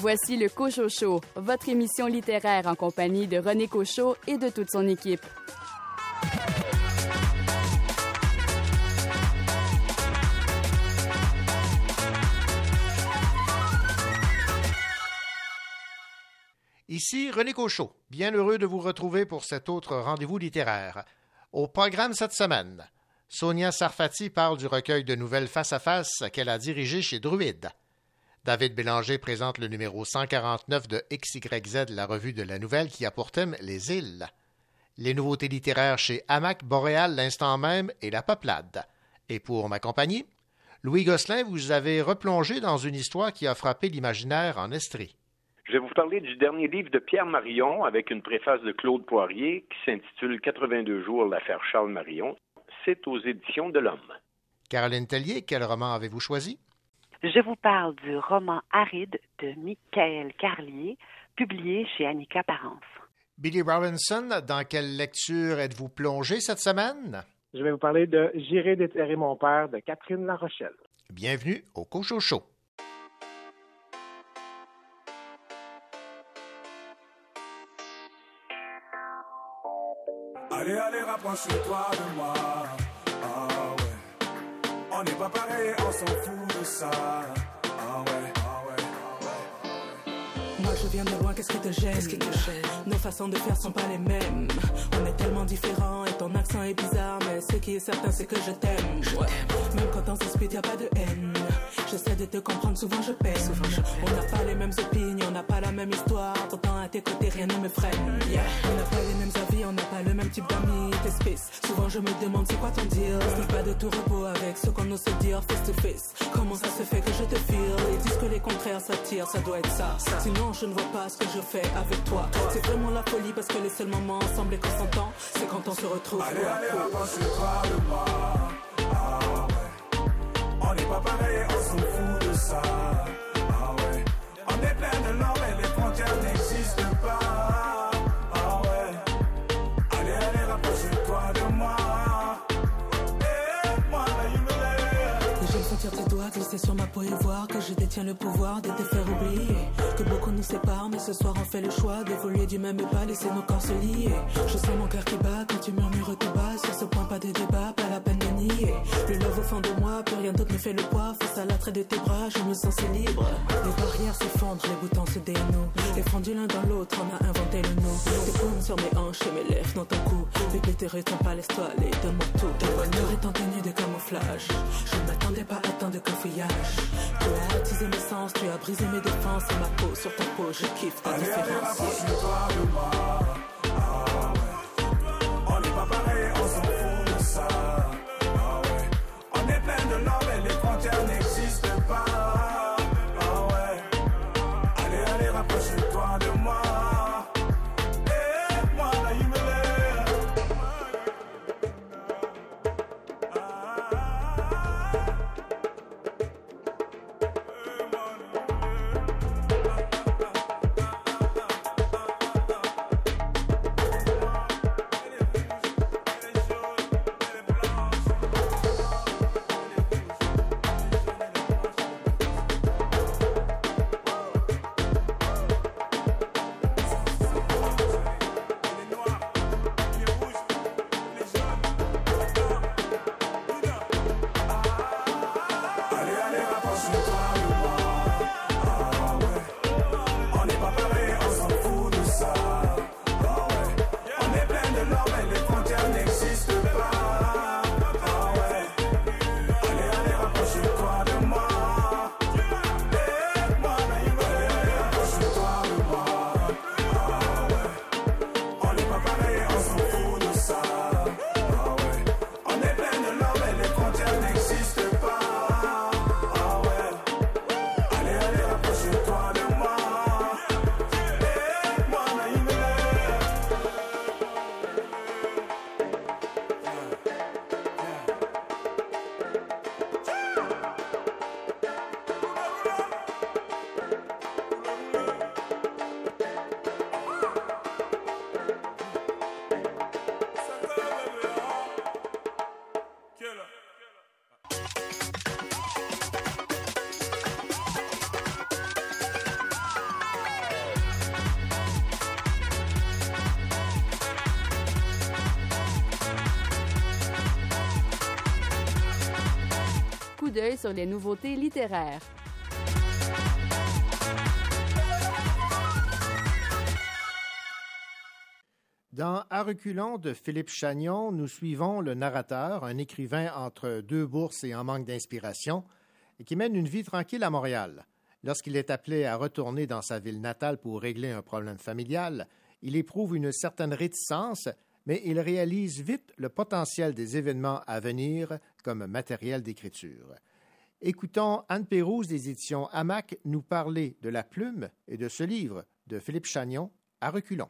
Voici le Cocho Show, votre émission littéraire en compagnie de René Cochot et de toute son équipe. Ici René Cochot, bien heureux de vous retrouver pour cet autre rendez-vous littéraire. Au programme cette semaine, Sonia Sarfati parle du recueil de nouvelles face à face qu'elle a dirigé chez Druide. David Bélanger présente le numéro 149 de XYZ, la revue de la nouvelle qui a pour thème Les îles. Les nouveautés littéraires chez Hamac Boréal l'instant même et La Peuplade. Et pour ma compagnie, Louis Gosselin, vous avez replongé dans une histoire qui a frappé l'imaginaire en Estrie. Je vais vous parler du dernier livre de Pierre Marion avec une préface de Claude Poirier qui s'intitule 82 jours l'affaire Charles Marion. C'est aux éditions de l'Homme. Caroline Tellier, quel roman avez-vous choisi? Je vous parle du roman Aride de Michael Carlier, publié chez Annika Parence. Billy Robinson, dans quelle lecture êtes-vous plongé cette semaine? Je vais vous parler de J'irai déterrer mon père de Catherine La Rochelle. Bienvenue au Cochocho. Allez, allez, rapproche-toi de moi. Ah. On n'est pas pareil, on s'en fout de ça. Ah ouais, viens de loin, qu'est-ce qui te gêne Qu'est-ce qui te gêne Nos façons de faire sont pas les mêmes. On est tellement différents et ton accent est bizarre, mais ce qui est certain c'est que je t'aime. Ouais. Même quand on s'explique, y a pas de haine. J'essaie de te comprendre, souvent je peine. On n'a pas les mêmes opinions, on n'a pas la même histoire. Pourtant à tes côtés, rien ne me freine. Yeah. On n'a pas les mêmes avis, on n'a pas le même type d'amis. T'espèce. Souvent je me demande c'est quoi ton deal? Ce pas de tout repos avec ce qu'on ose se dire face to face. Comment ça se fait que je te feel Ils disent que les contraires s'attirent, ça doit être ça. Sinon je ne vois pas ce que je fais avec toi. C'est vraiment la folie parce que les seuls moments ensemble et qu'on s'entend, c'est quand on se retrouve. Allez, allez, rapproche-toi de moi. Ah ouais. On n'est pas pareil, on s'en fout de ça. Tes sur ma peau et voir que je détiens le pouvoir de te faire oublier. Que beaucoup nous séparent, mais ce soir on fait le choix d'évoluer du même pas, laisser nos corps se lier. Je sens mon cœur qui bat quand tu murmures tout bas. Sur ce point, pas de débat, pas la peine de nier. Le love au fond de moi, plus rien d'autre ne fait le poids. Face à l'attrait de tes bras, je me sens si libre. Les barrières s'effondrent, les boutons se dénouent. Les fondus l'un dans l'autre, on a inventé le nous. Tes paumes sur mes hanches et mes lèvres dans ton cou. Bébé, te retiens pas, laisse-toi aller, donne-moi tout. Ton bonheur est en tenue de camouflage. Je ne m'attendais pas à tant de cafouillage. Tu as attisé mes sens, tu as brisé mes défenses et ma peau sur ta peau, je kiffe ta Allez, allez, différence. rapproche-toi de moi. Ah sur les nouveautés littéraires. Dans À reculons de Philippe Chagnon, nous suivons le narrateur, un écrivain entre deux bourses et en manque d'inspiration, qui mène une vie tranquille à Montréal. Lorsqu'il est appelé à retourner dans sa ville natale pour régler un problème familial, il éprouve une certaine réticence, mais il réalise vite le potentiel des événements à venir comme matériel d'écriture. Écoutons Anne Pérouse des éditions Hamac nous parler de la plume et de ce livre de Philippe Chagnon, À reculons.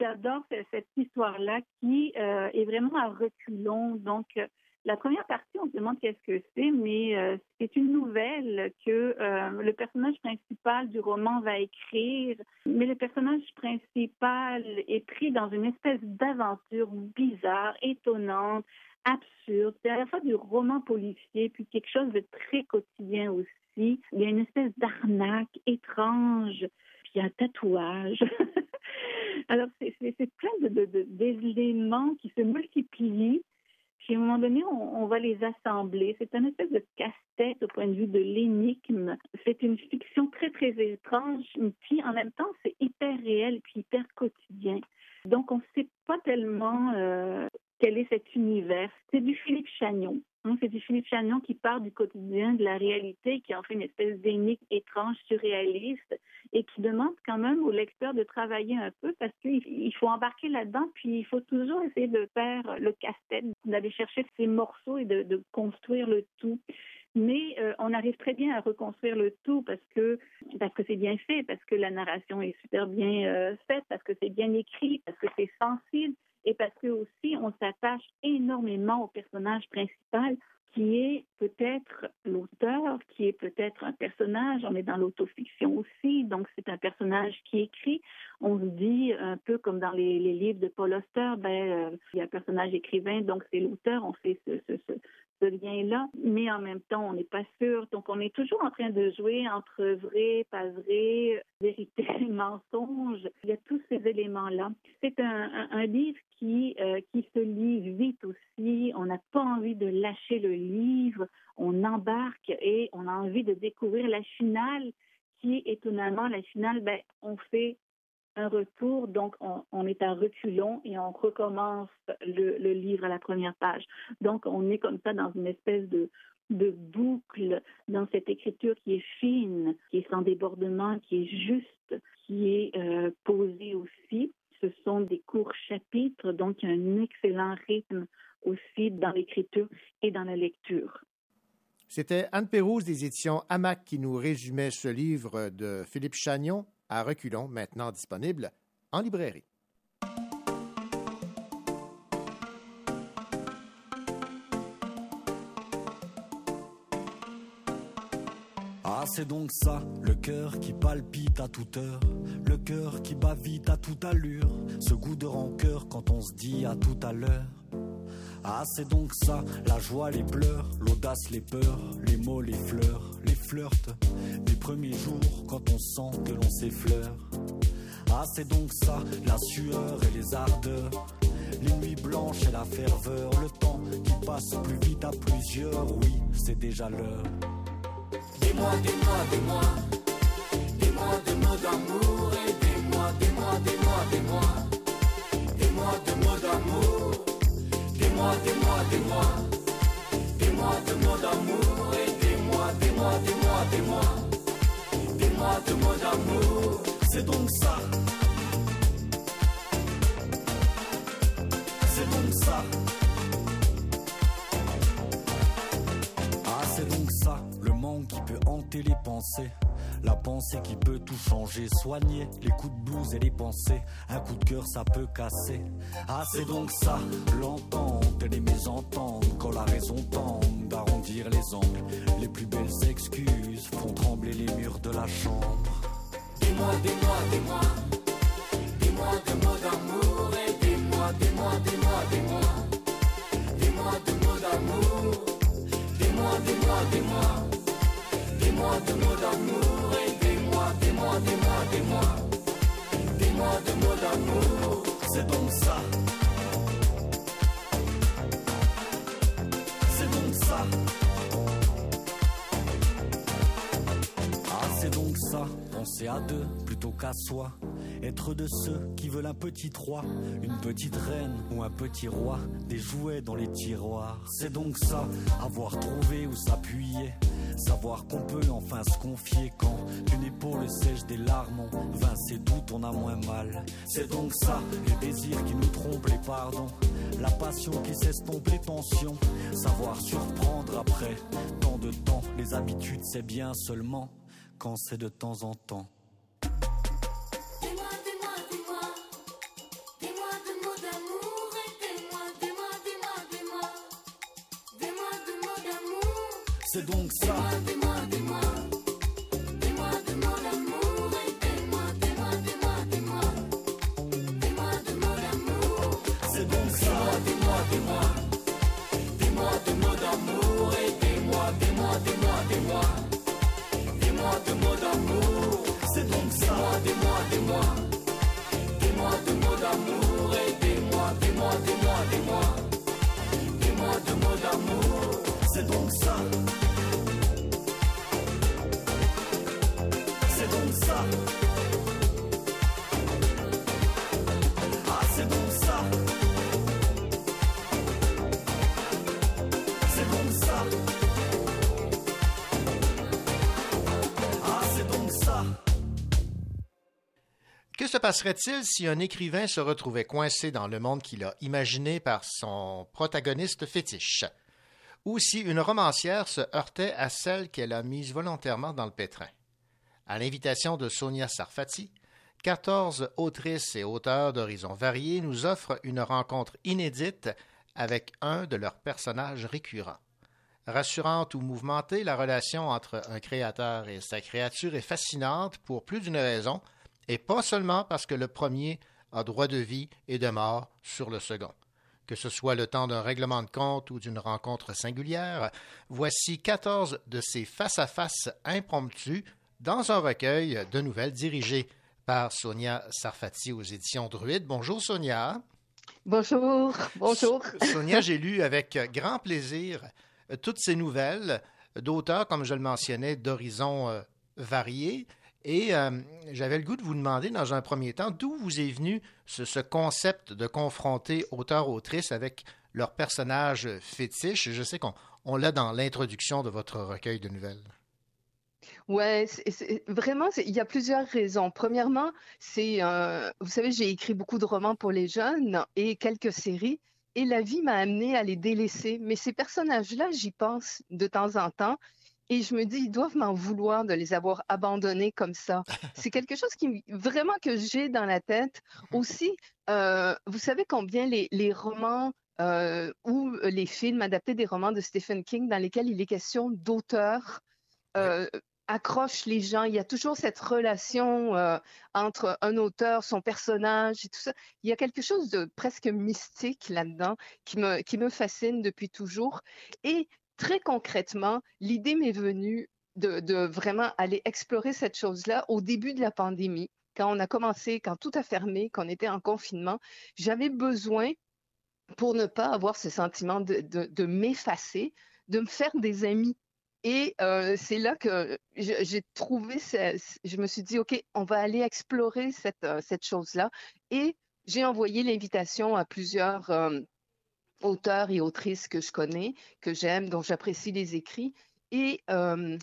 J'adore cette histoire-là qui euh, est vraiment à reculons. Donc, euh, la première partie, on se demande qu'est-ce que c'est, mais euh, c'est une nouvelle que le personnage principal du roman va écrire. Mais le personnage principal est pris dans une espèce d'aventure bizarre, étonnante, absurde. C'est à la fois du roman policier, puis quelque chose de très quotidien aussi. Il y a une espèce d'arnaque étrange, puis un tatouage. Alors, c'est plein d'éléments de, qui se multiplient. Puis à un moment donné, on, va les assembler. C'est un espèce de casse-tête au point de vue de l'énigme. C'est une fiction très, très étrange, puis en même temps, c'est hyper réel puis hyper quotidien. Donc, on ne sait pas tellement euh, quel est cet univers. C'est du Philippe Chagnon. Hein, c'est du Philippe Chagnon qui part du quotidien, de la réalité, qui en fait une espèce d'énigme étrange, surréaliste, et qui demande quand même au lecteur de travailler un peu parce qu'il faut embarquer là-dedans, puis il faut toujours essayer de faire le casse-tête, d'aller chercher ces morceaux et de, construire le tout. Mais euh, on arrive très bien à reconstruire le tout parce que parce que c'est bien fait, parce que la narration est super bien euh, faite, parce que c'est bien écrit, parce que c'est sensible et parce que aussi on s'attache énormément au personnage principal qui est peut-être l'auteur, qui est peut-être un personnage. On est dans l'autofiction aussi, donc c'est un personnage qui écrit. On se dit un peu comme dans les, livres de Paul Auster, ben euh, il y a un personnage écrivain, donc c'est l'auteur. On fait ce, ce, ce lien-là, mais en même temps, on n'est pas sûr. Donc, on est toujours en train de jouer entre vrai, pas vrai, vérité, mensonge. Il y a tous ces éléments-là. C'est un, un, livre qui, euh, qui se lit vite aussi. On n'a pas envie de lâcher le livre. On embarque et on a envie de découvrir la finale qui, étonnamment, la finale, ben, on fait un retour, donc on, est à reculons et on recommence le, livre à la première page. Donc on est comme ça dans une espèce de, de boucle dans cette écriture qui est fine, qui est sans débordement, qui est juste, qui est euh, posée aussi. Ce sont des courts chapitres, donc il y a un excellent rythme aussi dans l'écriture et dans la lecture. C'était Anne Pérouse des éditions Hamac qui nous résumait ce livre de Philippe Chagnon, à reculons, maintenant disponible en librairie. Ah, c'est donc ça, le cœur qui palpite à toute heure, le cœur qui bat vite à toute allure, ce goût de rancœur quand on se dit à tout à l'heure. Ah, c'est donc ça, la joie, les pleurs, l'audace, les peurs, les mots, les fleurs, les premiers jours quand on sent que l'on s'effleure. Ah, c'est donc ça, la sueur et les ardeurs, les nuits blanches et la ferveur, le temps qui passe plus vite à plusieurs, oui, c'est déjà l'heure. Des mois, des mois, des mois, des mois de mots d'amour et des mois, des mois, des mois, des mois, des mois de mots d'amour. Mois, des mois, des mois, des mois de mots d'amour C'est donc ça. C'est donc ça. Ah, c'est donc ça, le manque qui peut hanter les pensées. La pensée qui peut tout changer, soigner les coups de blues et les pensées. Un coup de cœur, ça peut casser. Ah, c'est donc ça, l'entente et les mésententes. Quand la raison tente d'arrondir les angles, les plus belles excuses font trembler les murs de la chambre. Des mois, des mois, des mots d'amour et des mois, des mois, des mois, des mots d'amour. Des mois, des mois, des mots d'amour et des mois, des mois, des mois, des mots d'amour. À deux plutôt qu'à soi. Être de ceux qui veulent un petit roi, une petite reine ou un petit roi, des jouets dans les tiroirs. C'est donc ça, avoir trouvé où s'appuyer. Savoir qu'on peut enfin se confier quand une épaule sèche des larmes, on vainc ses doutes, on a moins mal. C'est donc ça, les désirs qui nous trompent, les pardons. La passion qui s'estompe les tensions. Savoir surprendre après tant de temps. Les habitudes, c'est bien seulement quand c'est de temps en temps. Dis-moi, dis-moi, dis-moi. Passerait-il si un écrivain se retrouvait coincé dans le monde qu'il a imaginé par son protagoniste fétiche? Ou si une romancière se heurtait à celle qu'elle a mise volontairement dans le pétrin? À l'invitation de Sonia Sarfati, 14 autrices et auteurs d'horizons variés nous offrent une rencontre inédite avec un de leurs personnages récurrents. Rassurante ou mouvementée, la relation entre un créateur et sa créature est fascinante pour plus d'une raison, et pas seulement parce que le premier a droit de vie et de mort sur le second. Que ce soit le temps d'un règlement de compte ou d'une rencontre singulière, voici 14 de ces face-à-face impromptus dans un recueil de nouvelles dirigé par Sonia Sarfati aux éditions Druide. Bonjour Sonia. Bonjour, bonjour. Sonia, j'ai lu avec grand plaisir toutes ces nouvelles d'auteurs, comme je le mentionnais, d'horizons euh, variés. Et euh, j'avais le goût de vous demander, dans un premier temps, d'où vous est venu ce, ce concept de confronter auteurs-autrices avec leurs personnages fétiches. Je sais qu'on on l'a dans l'introduction de votre recueil de nouvelles. Ouais, vraiment, il y a plusieurs raisons. Premièrement, c'est, euh, vous savez, j'ai écrit beaucoup de romans pour les jeunes et quelques séries, et la vie m'a amené à les délaisser. Mais ces personnages-là, j'y pense de temps en temps, et je me dis, ils doivent m'en vouloir de les avoir abandonnés comme ça. C'est quelque chose qui, vraiment que j'ai dans la tête. Aussi, euh, vous savez combien les, les romans euh, ou les films adaptés des romans de Stephen King dans lesquels il est question d'auteurs euh, accroche les gens. Il y a toujours cette relation euh, entre un auteur, son personnage et tout ça. Il y a quelque chose de presque mystique là-dedans qui me, qui me fascine depuis toujours. Et très concrètement, l'idée m'est venue de, vraiment aller explorer cette chose-là au début de la pandémie. Quand on a commencé, quand tout a fermé, qu'on était en confinement, j'avais besoin, pour ne pas avoir ce sentiment de, m'effacer, de me faire des amis. Et euh, c'est là que j'ai trouvé, ce- je me suis dit, OK, on va aller explorer cette, euh, chose-là. Et j'ai envoyé l'invitation à plusieurs euh, auteurs et autrices que je connais, que j'aime, dont j'apprécie les écrits. Et euh,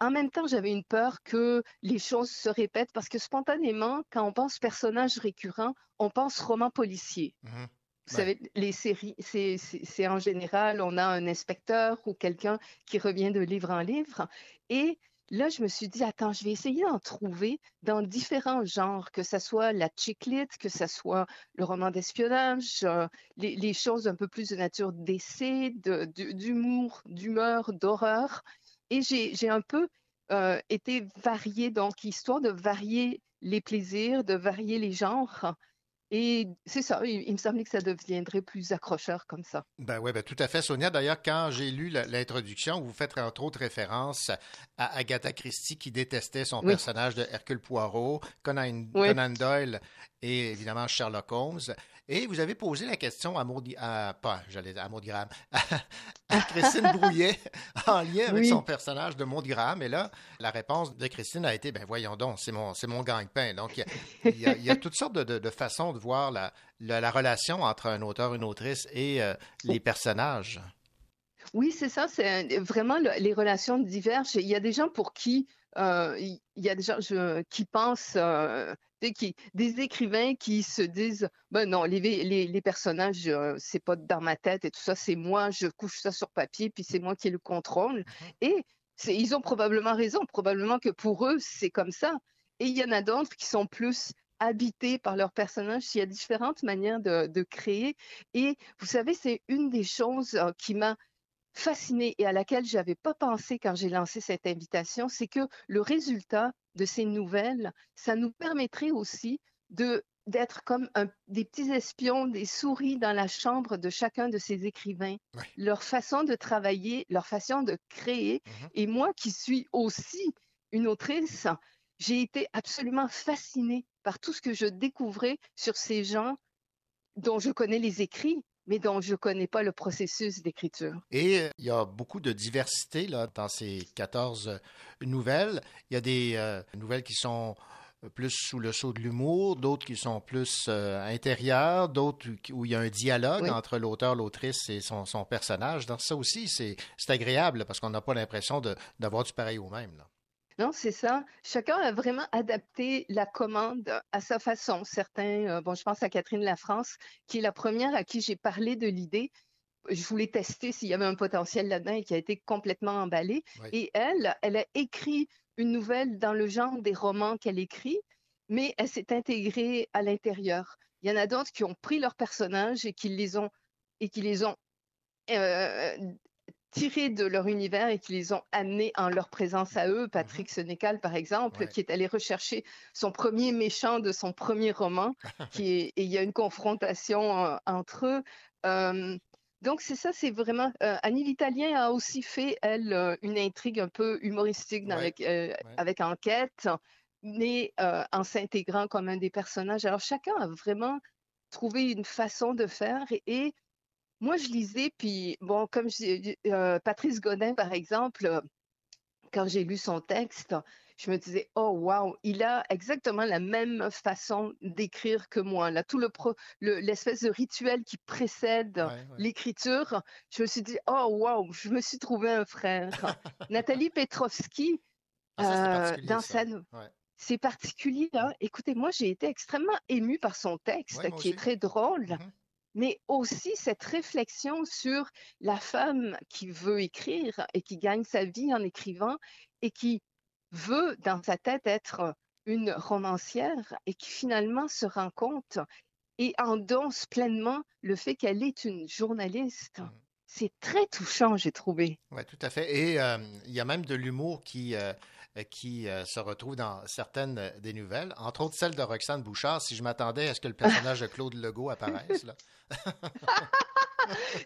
en même temps, j'avais une peur que les choses se répètent parce que spontanément, quand on pense personnage récurrent, on pense roman policier. Mhm. Vous savez, les séries, c'est en général, on a un inspecteur ou quelqu'un qui revient de livre en livre. Et là, je me suis dit, attends, je vais essayer d'en trouver dans différents genres, que ce soit la chick lit, que ce soit le roman d'espionnage, euh, les, choses un peu plus de nature d'essai, de- de- d'humour, d'humeur, d'horreur. Et j'ai j'ai un peu euh, été variée, donc histoire de varier les plaisirs, de varier les genres. Et c'est ça, il, il me semblait que ça deviendrait plus accrocheur comme ça. Ben oui, ben tout à fait, Sonia. D'ailleurs, quand j'ai lu l'introduction, vous faites entre autres référence à Agatha Christie qui détestait son Oui. personnage de Hercule Poirot, Conan, Oui. Conan Doyle et évidemment Sherlock Holmes. Et vous avez posé la question à Maud, à, pas, j'allais à Maud Graham, à, à Christine Brouillet en lien avec Oui. son personnage de Maud Graham. Et là, la réponse de Christine a été, ben voyons donc, c'est mon, c'est mon gagne-pain. Donc, il y a- y, y toutes sortes de, de- de façons de voir la, la, la relation entre un auteur, une autrice et euh, les personnages. Oui, c'est ça, c'est vraiment le- les relations divergent. Il y a des gens pour qui, euh, il y a des gens je- qui pensent, euh, qui, des écrivains qui se disent, ben non, les, les, les personnages, euh, c'est pas dans ma tête et tout ça, c'est moi, je couche ça sur papier, puis c'est moi qui le contrôle. Et c'est, ils ont probablement raison, probablement que pour eux, c'est comme ça. Et il y en a d'autres qui sont plus habités par leurs personnages. Il y a différentes manières de, de créer. Et vous savez, c'est une des choses euh, qui m'a fascinée et à laquelle je n'avais pas pensé quand j'ai lancé cette invitation, c'est que le résultat de ces nouvelles, ça nous permettrait aussi de d'être comme un- des petits espions, des souris dans la chambre de chacun de ces écrivains, leur façon de travailler, leur façon de créer. Et moi qui suis aussi une autrice, j'ai été absolument fascinée par tout ce que je découvrais sur ces gens dont je connais les écrits, mais dont je ne connais pas le processus d'écriture. Et euh, il y a beaucoup de diversité là, dans ces 14 euh, nouvelles. Il y a des euh, nouvelles qui sont plus sous le sceau de l'humour, d'autres qui sont plus euh, intérieures, d'autres où il y a un dialogue Oui. entre l'auteur, l'autrice et son, son personnage. Donc ça aussi, c'est agréable parce qu'on n'a pas l'impression d'avoir du pareil au même. là. Non, c'est ça. Chacun a vraiment adapté la commande à sa façon. Certains, euh, bon, je pense à Catherine Lafrance, qui est la première à qui j'ai parlé de l'idée. Je voulais tester s'il y avait un potentiel là-dedans et qui a été complètement emballé. Oui. Et elle, elle a écrit une nouvelle dans le genre des romans qu'elle écrit, mais elle s'est intégrée à l'intérieur. Il y en a d'autres qui ont pris leurs personnages et qui les ont et qui les ont euh, tirés de leur univers et qui les ont amenés en leur présence à eux. Patrick Sénécal, par exemple, qui est allé rechercher son premier méchant de son premier roman, qui est, et il y a une confrontation euh, entre eux. Euh, donc, c'est ça, c'est vraiment. euh, Annie l'Italien a aussi fait, elle, euh, une intrigue un peu humoristique dans Ouais, avec, avec Enquête, mais en s'intégrant comme un des personnages. Alors, chacun a vraiment trouvé une façon de faire et, et moi, je lisais, puis bon, comme je euh, Patrice Godin, par exemple, euh, quand j'ai lu son texte, je me disais, oh wow, il a exactement la même façon d'écrire que moi. Là, tout le l'espèce de rituel qui précède l'écriture, je me suis dit, oh wow, je me suis trouvé un frère. Nathalie Petrovski, Ah, euh, particulier, dans sa, Ouais. c'est particulier. hein. Écoutez, moi, j'ai été extrêmement émue par son texte, qui est très drôle, mais aussi cette réflexion sur la femme qui veut écrire et qui gagne sa vie en écrivant et qui veut, dans sa tête, être une romancière et qui finalement se rend compte et endosse pleinement le fait qu'elle est une journaliste. C'est très touchant, j'ai trouvé. Oui, tout à fait. Et euh, il y a même de l'humour qui, euh, qui euh, se retrouve dans certaines euh, des nouvelles, entre autres celle de Roxane Bouchard. Si je m'attendais à ce que le personnage de Claude Legault apparaisse.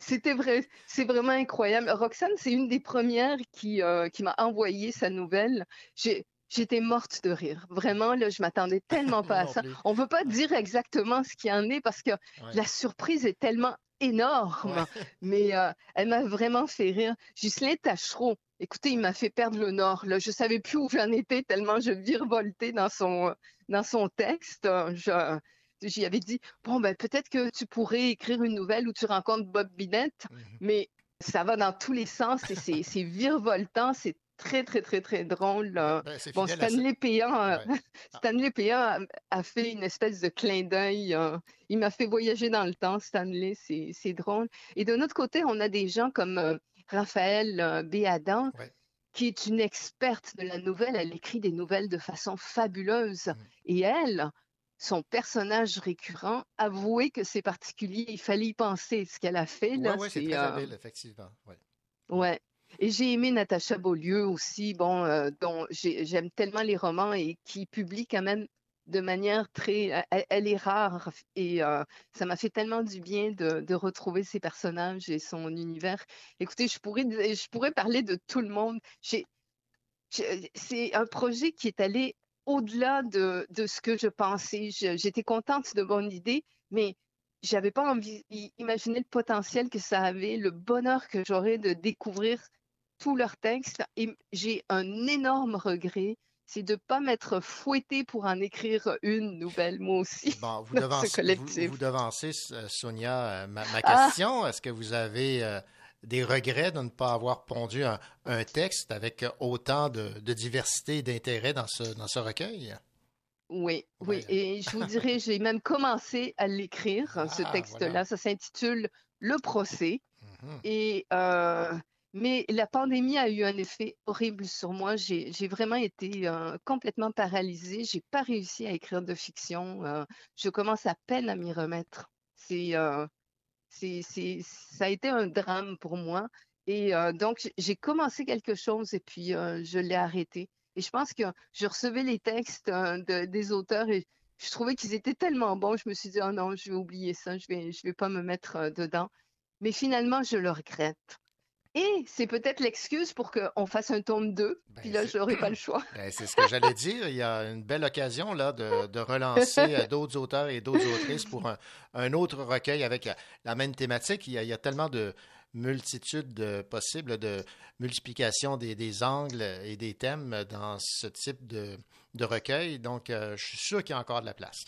C'était vrai, c'est vraiment incroyable. Roxane, c'est une des premières qui, euh, qui m'a envoyé sa nouvelle. J'étais morte de rire. Vraiment, là, je m'attendais tellement pas à ça. plus. On ne veut pas dire exactement ce qu'il y en est parce que Ouais. la surprise est tellement énorme. Mais euh, elle m'a vraiment fait rire. Ghislain Tachereau, écoutez, il m'a fait perdre le nord. Là. Je ne savais plus où j'en étais tellement je virevoltais dans son, dans son texte. Je, j'y avais dit, bon, ben, peut-être que tu pourrais écrire une nouvelle où tu rencontres Bob Binette, mais ça va dans tous les sens et c'est, virevoltant, c'est très, très, très, très drôle. euh. Ben, bon. Stanley Péan, euh, Stanley Péan a, a fait une espèce de clin d'œil. euh, il m'a fait voyager dans le temps, Stanley, c'est, drôle. Et de notre côté, on a des gens comme Raphaël euh, Béadan, qui est une experte de la nouvelle. Elle écrit des nouvelles de façon fabuleuse. Mm. Et elle, son personnage récurrent, avouez que c'est particulier. Il fallait y penser. Ce qu'elle a fait, Oui, là, ouais, c'est c'est, très euh, habile, effectivement. Ouais. Ouais. Et j'ai aimé Natacha Beaulieu aussi, bon, euh, dont j'ai- j'aime tellement les romans et qui publie quand même de manière très, elle, est rare et euh, ça m'a fait tellement du bien de, retrouver ses personnages et son univers. Écoutez, je pourrais, je pourrais parler de tout le monde. C'est un projet qui est allé au-delà de, de ce que je pensais. J'étais contente de mon idée, mais j'avais pas imaginé le potentiel que ça avait, le bonheur que j'aurais de découvrir tous leurs textes. Et j'ai un énorme regret, c'est de ne pas m'être fouettée pour en écrire une nouvelle, moi aussi, Bon, vous devancez, vous, collectif. vous devancez, Sonia, ma, Ah! question. Est-ce que vous avez euh, des regrets de ne pas avoir pondu un, un texte avec autant de, de diversité et d'intérêt dans ce, dans ce recueil? Oui, oui. Et je vous dirais, j'ai même commencé à l'écrire, ce Ah, texte-là. voilà. Ça s'intitule Le procès. Mhm. Et, euh, mais la pandémie a eu un effet horrible sur moi. J'ai, vraiment été euh, complètement paralysée. J'ai pas réussi à écrire de fiction. Euh, je commence à peine à m'y remettre. Euh, c'est, c'est, ça a été un drame pour moi. Et donc, j'ai- commencé quelque chose et puis je l'ai arrêté. Et je pense que je recevais les textes de- des auteurs et je trouvais qu'ils étaient tellement bons. Je me suis dit, oh non, je vais oublier ça, je vais, je vais pas me mettre dedans. Mais finalement, je le regrette. Et c'est peut-être l'excuse pour qu'on fasse un tome 2, puis là, Ben, je n'aurai pas le choix. Ben, c'est ce que j'allais dire. Il y a une belle occasion là, de, de relancer euh, d'autres auteurs et d'autres autrices pour un, un autre recueil avec la, la même thématique. Il y, a, il y a tellement de multitudes de possibles, de multiplication des, des angles et des thèmes dans ce type de, de recueil. Donc, euh, je suis sûr qu'il y a encore de la place.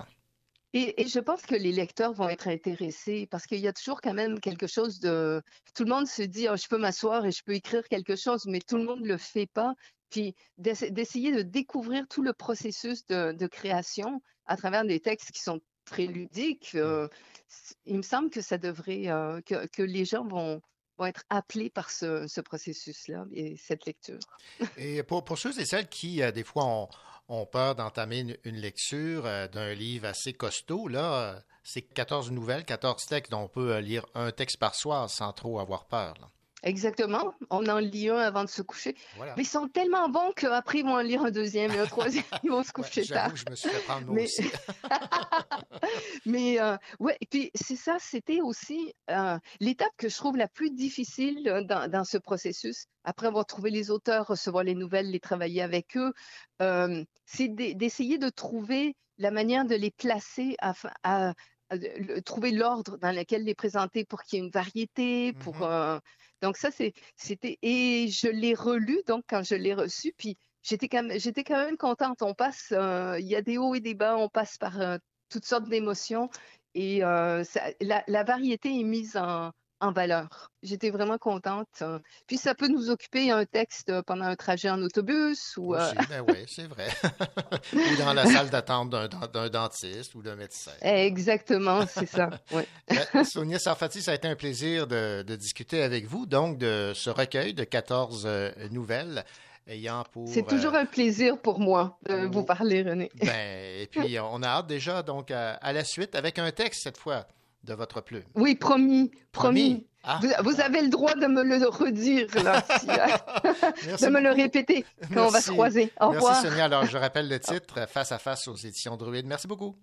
Et, et je pense que les lecteurs vont être intéressés parce qu'il y a toujours quand même quelque chose de... Tout le monde se dit, Ah, je peux m'asseoir et je peux écrire quelque chose, mais tout le monde ne le fait pas. Puis d'essa- d'essayer de découvrir tout le processus de, de création à travers des textes qui sont très ludiques, euh, c- il me semble que ça devrait, euh, que, que les gens vont, être appelés par ce, ce processus-là et cette lecture. Et pour, ceux et celles qui, euh, des fois, ont, peur d'entamer une, lecture euh, d'un livre assez costaud, là, euh, c'est 14 nouvelles, 14 textes dont on peut lire un texte par soir sans trop avoir peur. Exactement. On en lit un avant de se coucher. Voilà. Mais ils sont tellement bons qu'après, ils vont en lire un deuxième et un troisième. Ils vont se coucher tard. que je me suis fait prendre Mais, aussi. mais euh, ouais, et puis c'est ça, c'était aussi euh, l'étape que je trouve la plus difficile euh, dans, dans ce processus. Après avoir trouvé les auteurs, recevoir les nouvelles, les travailler avec eux, euh, c'est d'e- d'essayer de trouver la manière de les placer afin, à, le- trouver l'ordre dans lequel les présenter pour qu'il y ait une variété, pour Mhm. euh, donc ça c'était et je l'ai relu donc quand je l'ai reçu puis j'étais quand même quand même contente. On passe euh, il y a des hauts et des bas, on passe par euh, toutes sortes d'émotions et ça- la, la variété est mise en, en valeur. J'étais vraiment contente. euh. Puis ça peut nous occuper un texte euh, pendant un trajet en autobus ou euh, Aussi, ben oui, c'est vrai. ou dans la salle d'attente d'un dentiste ou d'un médecin. exactement, c'est ça. ouais. Ben, Sonia Sarfati, ça a été un plaisir de, de discuter avec vous, donc, de ce recueil de 14 euh, nouvelles ayant pour... C'est toujours euh, un plaisir pour moi de vous parler, René. ben, et puis, on a hâte déjà donc à, à la suite avec un texte cette fois de votre plume. Oui, promis, promis. Ah, vous, vous avez le droit de me le redire, là, si, Merci de me le répéter quand on va se croiser. Au Merci revoir. Sonia. Alors, je rappelle le titre, Face à face aux éditions Druide. Merci beaucoup.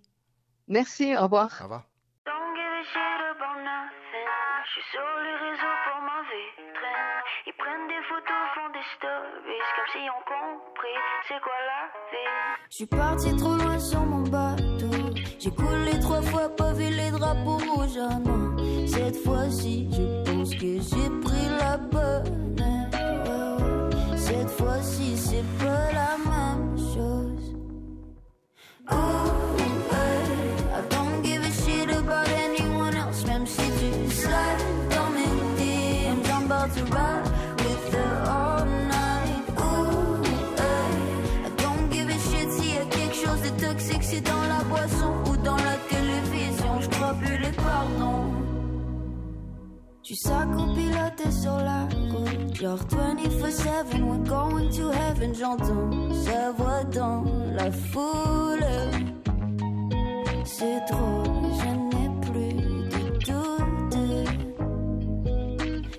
Merci, au revoir. Au revoir. Je suis sur les réseaux pour ma vitrine. Ils prennent des photos, font des stories. Comme s'ils ont compris c'est quoi la vie. Je suis parti trop loin sur mon bateau. J'ai coulé fois, pas vu les drapeaux rouges. Ah non, cette fois-ci, je pense que j'ai pris la bonne. Cette fois-ci, c'est pas la même chose. Ooh, hey, I don't give a shit about anyone else, même si tu slide Au pilote sur la route Genre 24-7, we're going to heaven. J'entends sa voix dans la foule. C'est drôle, je n'ai plus de doute.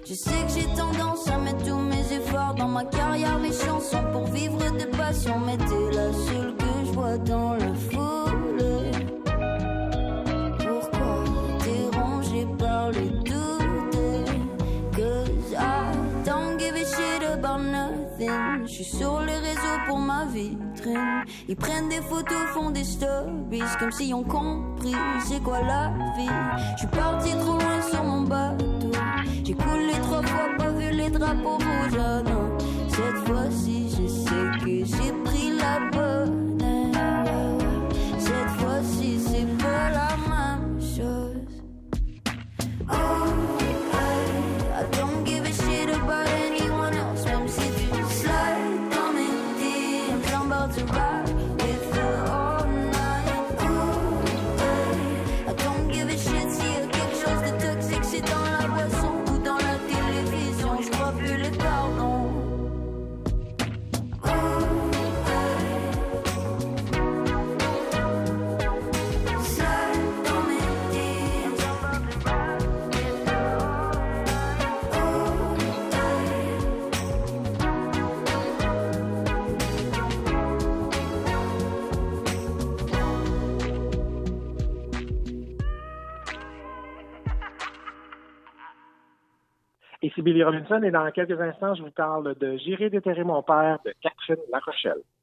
Je sais que j'ai tendance à mettre tous mes efforts Dans ma carrière, mes chansons pour vivre de passion. Mais t'es la seule que je vois dans la foule Je suis sur les réseaux pour ma vitrine. Ils prennent des photos, font des stories, comme s'ils ont compris c'est quoi la vie. Je suis parti trop loin sur mon bateau. J'ai coulé trois fois, pas vu les drapeaux rouges. Ah non, cette fois-ci, je sais que j'ai Billy Robinson et dans quelques instants, je vous parle de J'irai déterrer mon père de Catherine Larochelle. Ici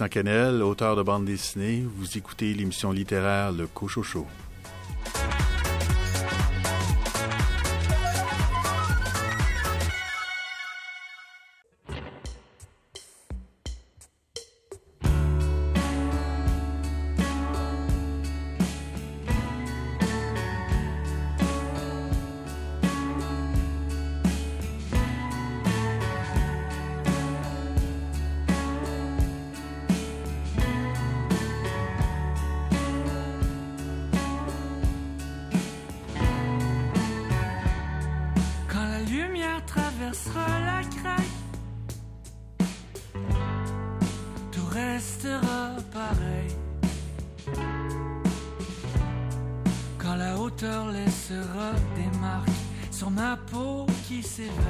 Christian Canel, auteur de bande dessinée. Vous écoutez l'émission littéraire Le Cochocho. Qui s'éveille.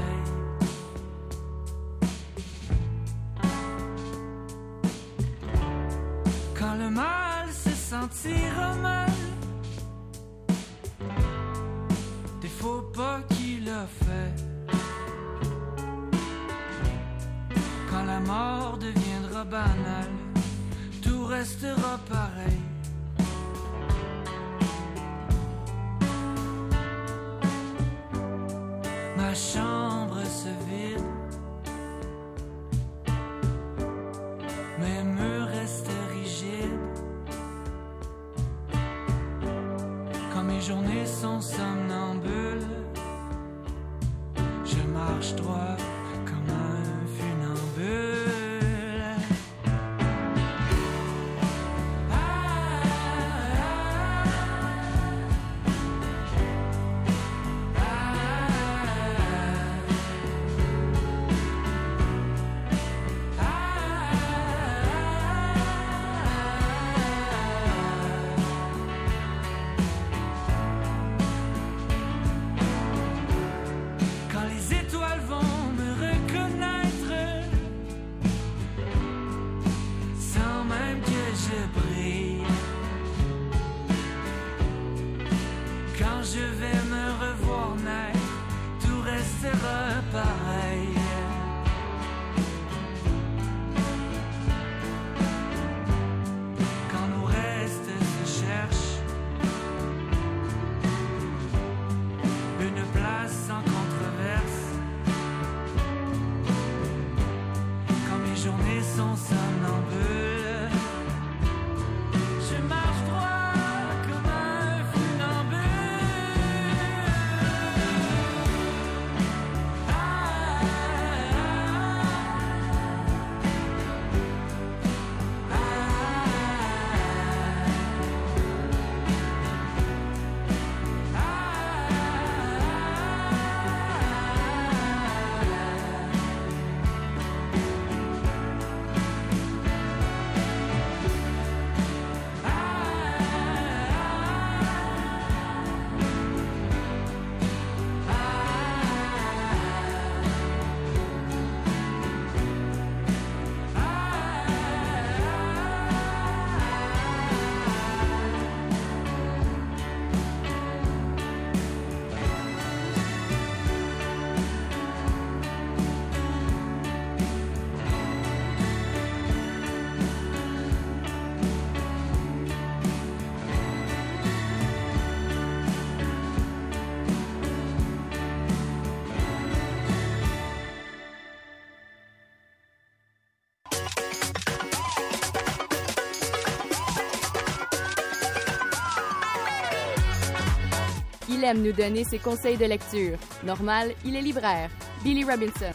Aime nous donner ses conseils de lecture. Normal, il est libraire. Billy Robinson.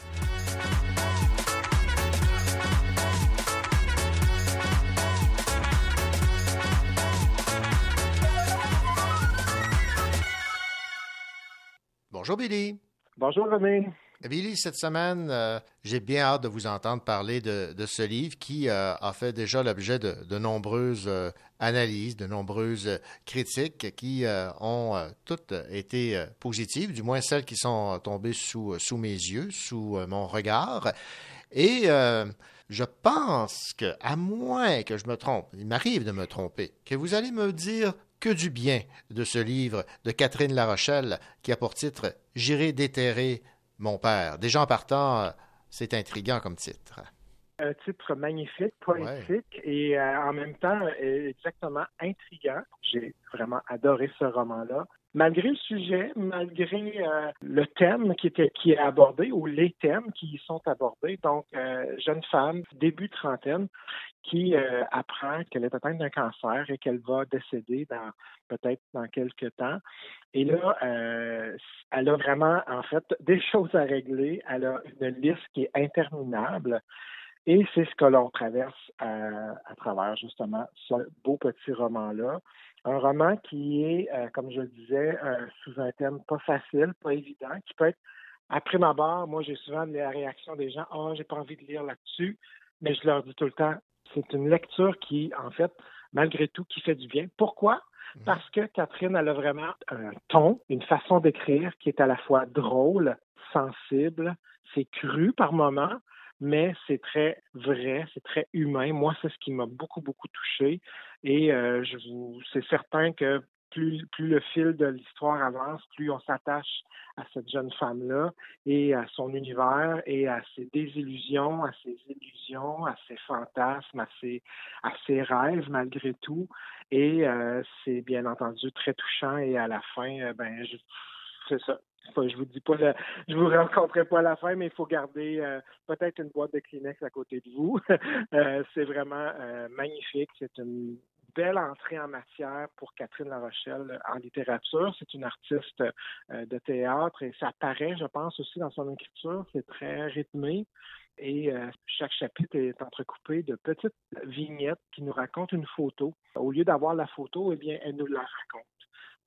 Bonjour Billy. Bonjour René. Billy, cette semaine, euh, j'ai bien hâte de vous entendre parler de, de ce livre qui euh, a fait déjà l'objet de, de nombreuses euh, analyses, de nombreuses critiques qui euh, ont euh, toutes été euh, positives, du moins celles qui sont tombées sous, sous mes yeux, sous mon regard. Et je pense que, à moins que je me trompe, il m'arrive de me tromper, que vous allez me dire que du bien de ce livre de Catherine Larochelle qui a pour titre J'irai déterrer mon père. Déjà en partant, c'est intriguant comme titre. Un titre magnifique, poétique et euh, en même temps euh, exactement intriguant. J'ai vraiment adoré ce roman-là. Malgré le sujet, malgré euh, le thème qui, était, qui est abordé ou les thèmes qui y sont abordés, donc jeune femme, début trentaine, qui apprend qu'elle est atteinte d'un cancer et qu'elle va décéder dans peut-être dans quelques temps. Et là, elle a vraiment en fait des choses à régler. Elle a une liste qui est interminable. Et c'est ce que l'on traverse à, à, travers justement ce beau petit roman-là. Un roman qui est, euh, comme je le disais, euh, sous un thème pas facile, pas évident, qui peut être, après ma barre, moi j'ai souvent la réaction des gens, oh, j'ai pas envie de lire là-dessus, mais je leur dis tout le temps, c'est une lecture qui, en fait, malgré tout, qui fait du bien. Pourquoi? Parce que Catherine, elle a vraiment un ton, une façon d'écrire qui est à la fois drôle, sensible, c'est cru par moments, mais c'est très vrai, c'est très humain. Moi, c'est ce qui m'a beaucoup, beaucoup touché. Et euh, c'est certain que plus, plus le fil de l'histoire avance, plus on s'attache à cette jeune femme-là et à son univers et à ses désillusions, à ses illusions, à ses fantasmes, à ses, ses rêves malgré tout. Et euh, c'est bien entendu très touchant et à la fin, euh, ben, c'est ça. Je vous dis pas, je vous rencontrerai pas à la fin, mais il faut garder euh, peut-être une boîte de Kleenex à côté de vous. euh, c'est vraiment euh, magnifique. C'est une belle entrée en matière pour Catherine La Rochelle en littérature. C'est une artiste de théâtre et ça paraît, je pense, aussi dans son écriture. C'est très rythmé. Et chaque chapitre est entrecoupé de petites vignettes qui nous racontent une photo. Au lieu d'avoir la photo, eh bien, elle nous la raconte.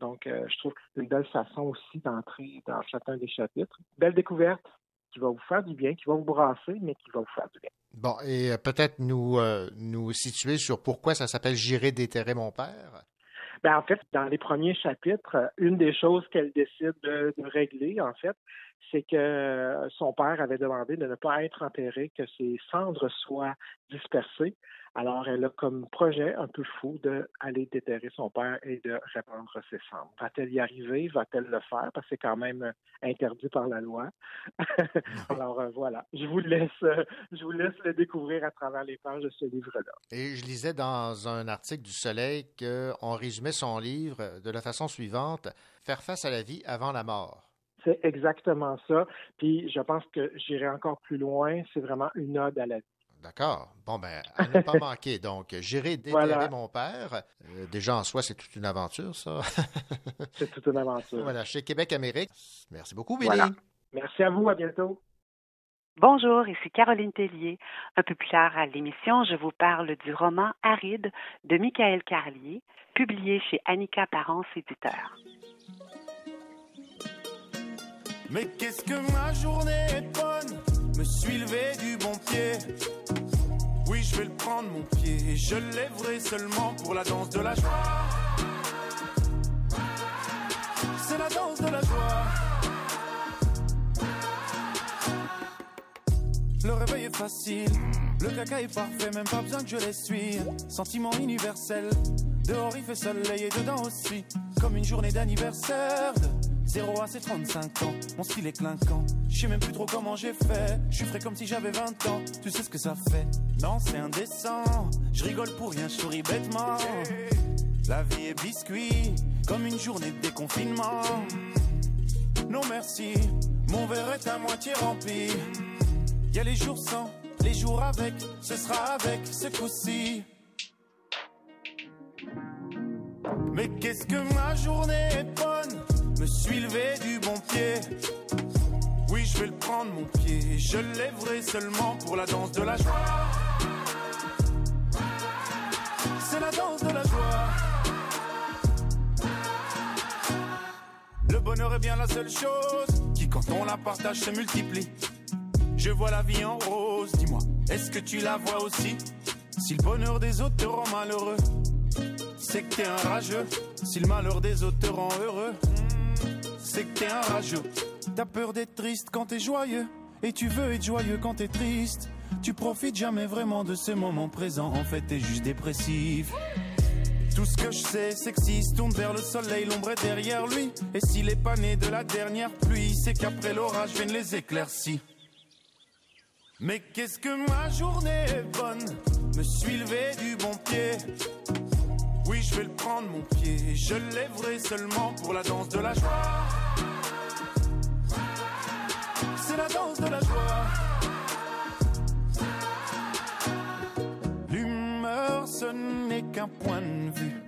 Donc, euh, je trouve que c'est une belle façon aussi d'entrer dans chacun des chapitres. Belle découverte qui va vous faire du bien, qui va vous brasser, mais qui va vous faire du bien. Bon, et euh, peut-être nous, nous situer sur pourquoi ça s'appelle J'irai déterrer mon père? Ben, en fait, dans les premiers chapitres, une des choses qu'elle décide de, de, régler, en fait, c'est que son père avait demandé de ne pas être enterré, que ses cendres soient dispersées. Alors, elle a comme projet un peu fou d'aller déterrer son père et de répandre ses cendres. Va-t-elle y arriver? Va-t-elle le faire? Parce que c'est quand même interdit par la loi. Alors, euh, voilà. Je vous laisse, euh, je vous laisse le découvrir à travers les pages de ce livre-là. Et je lisais dans un article du Soleil qu'on résumait son livre de la façon suivante, Faire face à la vie avant la mort. C'est exactement ça. Puis je pense que j'irai encore plus loin. C'est vraiment une ode à la vie. D'accord. Bon, ben, à ne pas manquer. Donc, j'irai déterrer voilà. mon père. Euh, déjà, en soi, c'est toute une aventure, ça. c'est toute une aventure. Voilà, chez Québec Amérique. Merci beaucoup, Billy. Voilà. Merci à vous. À bientôt. Bonjour, ici Caroline Tellier. Un peu plus tard à l'émission, je vous parle du roman Aride de Michael Carlier, publié chez Annika Parence Éditeur. Mais qu'est-ce que ma journée est bonne. Me suis levé du bon pied. Oui, je vais le prendre mon pied. Et je lèverai seulement pour la danse de la joie. C'est la danse de la joie. Le réveil est facile. Le caca est parfait, même pas besoin que je l'essuie. Sentiment universel. Dehors il fait soleil et dedans aussi. Comme une journée d'anniversaire 0 à ses 35 ans, mon style est clinquant. Je sais même plus trop comment j'ai fait. Je suis frais comme si j'avais 20 ans. Tu sais ce que ça fait? Non, c'est indécent. Je rigole pour rien, je souris bêtement. La vie est biscuit, comme une journée de déconfinement. Non merci, mon verre est à moitié rempli. Y a les jours sans, les jours avec, ce sera avec ce coup-ci. Mais qu'est-ce que ma journée est bonne? Me suis levé du bon pied. Oui, je vais le prendre mon pied. Je lèverai seulement pour la danse de la joie. C'est la danse de la joie. Le bonheur est bien la seule chose qui, quand on la partage, se multiplie. Je vois la vie en rose. Dis-moi, est-ce que tu la vois aussi? Si le bonheur des autres te rend malheureux, c'est que t'es un rageux. Si le malheur des autres te rend heureux, c'est que t'es un rageux. T'as peur d'être triste quand t'es joyeux. Et tu veux être joyeux quand t'es triste. Tu profites jamais vraiment de ce moment présent. En fait, t'es juste dépressif. Tout ce que je sais, c'est que s'il se tourne vers le soleil, l'ombre est derrière lui. Et s'il est pas né de la dernière pluie, c'est qu'après l'orage viennent les éclaircies. Mais qu'est-ce que ma journée est bonne? Me suis levé du bon pied. Oui, je vais le prendre mon pied. Je lèverai seulement pour la danse de la joie. C'est la danse de la joie. L'humeur, ce n'est qu'un point de vue.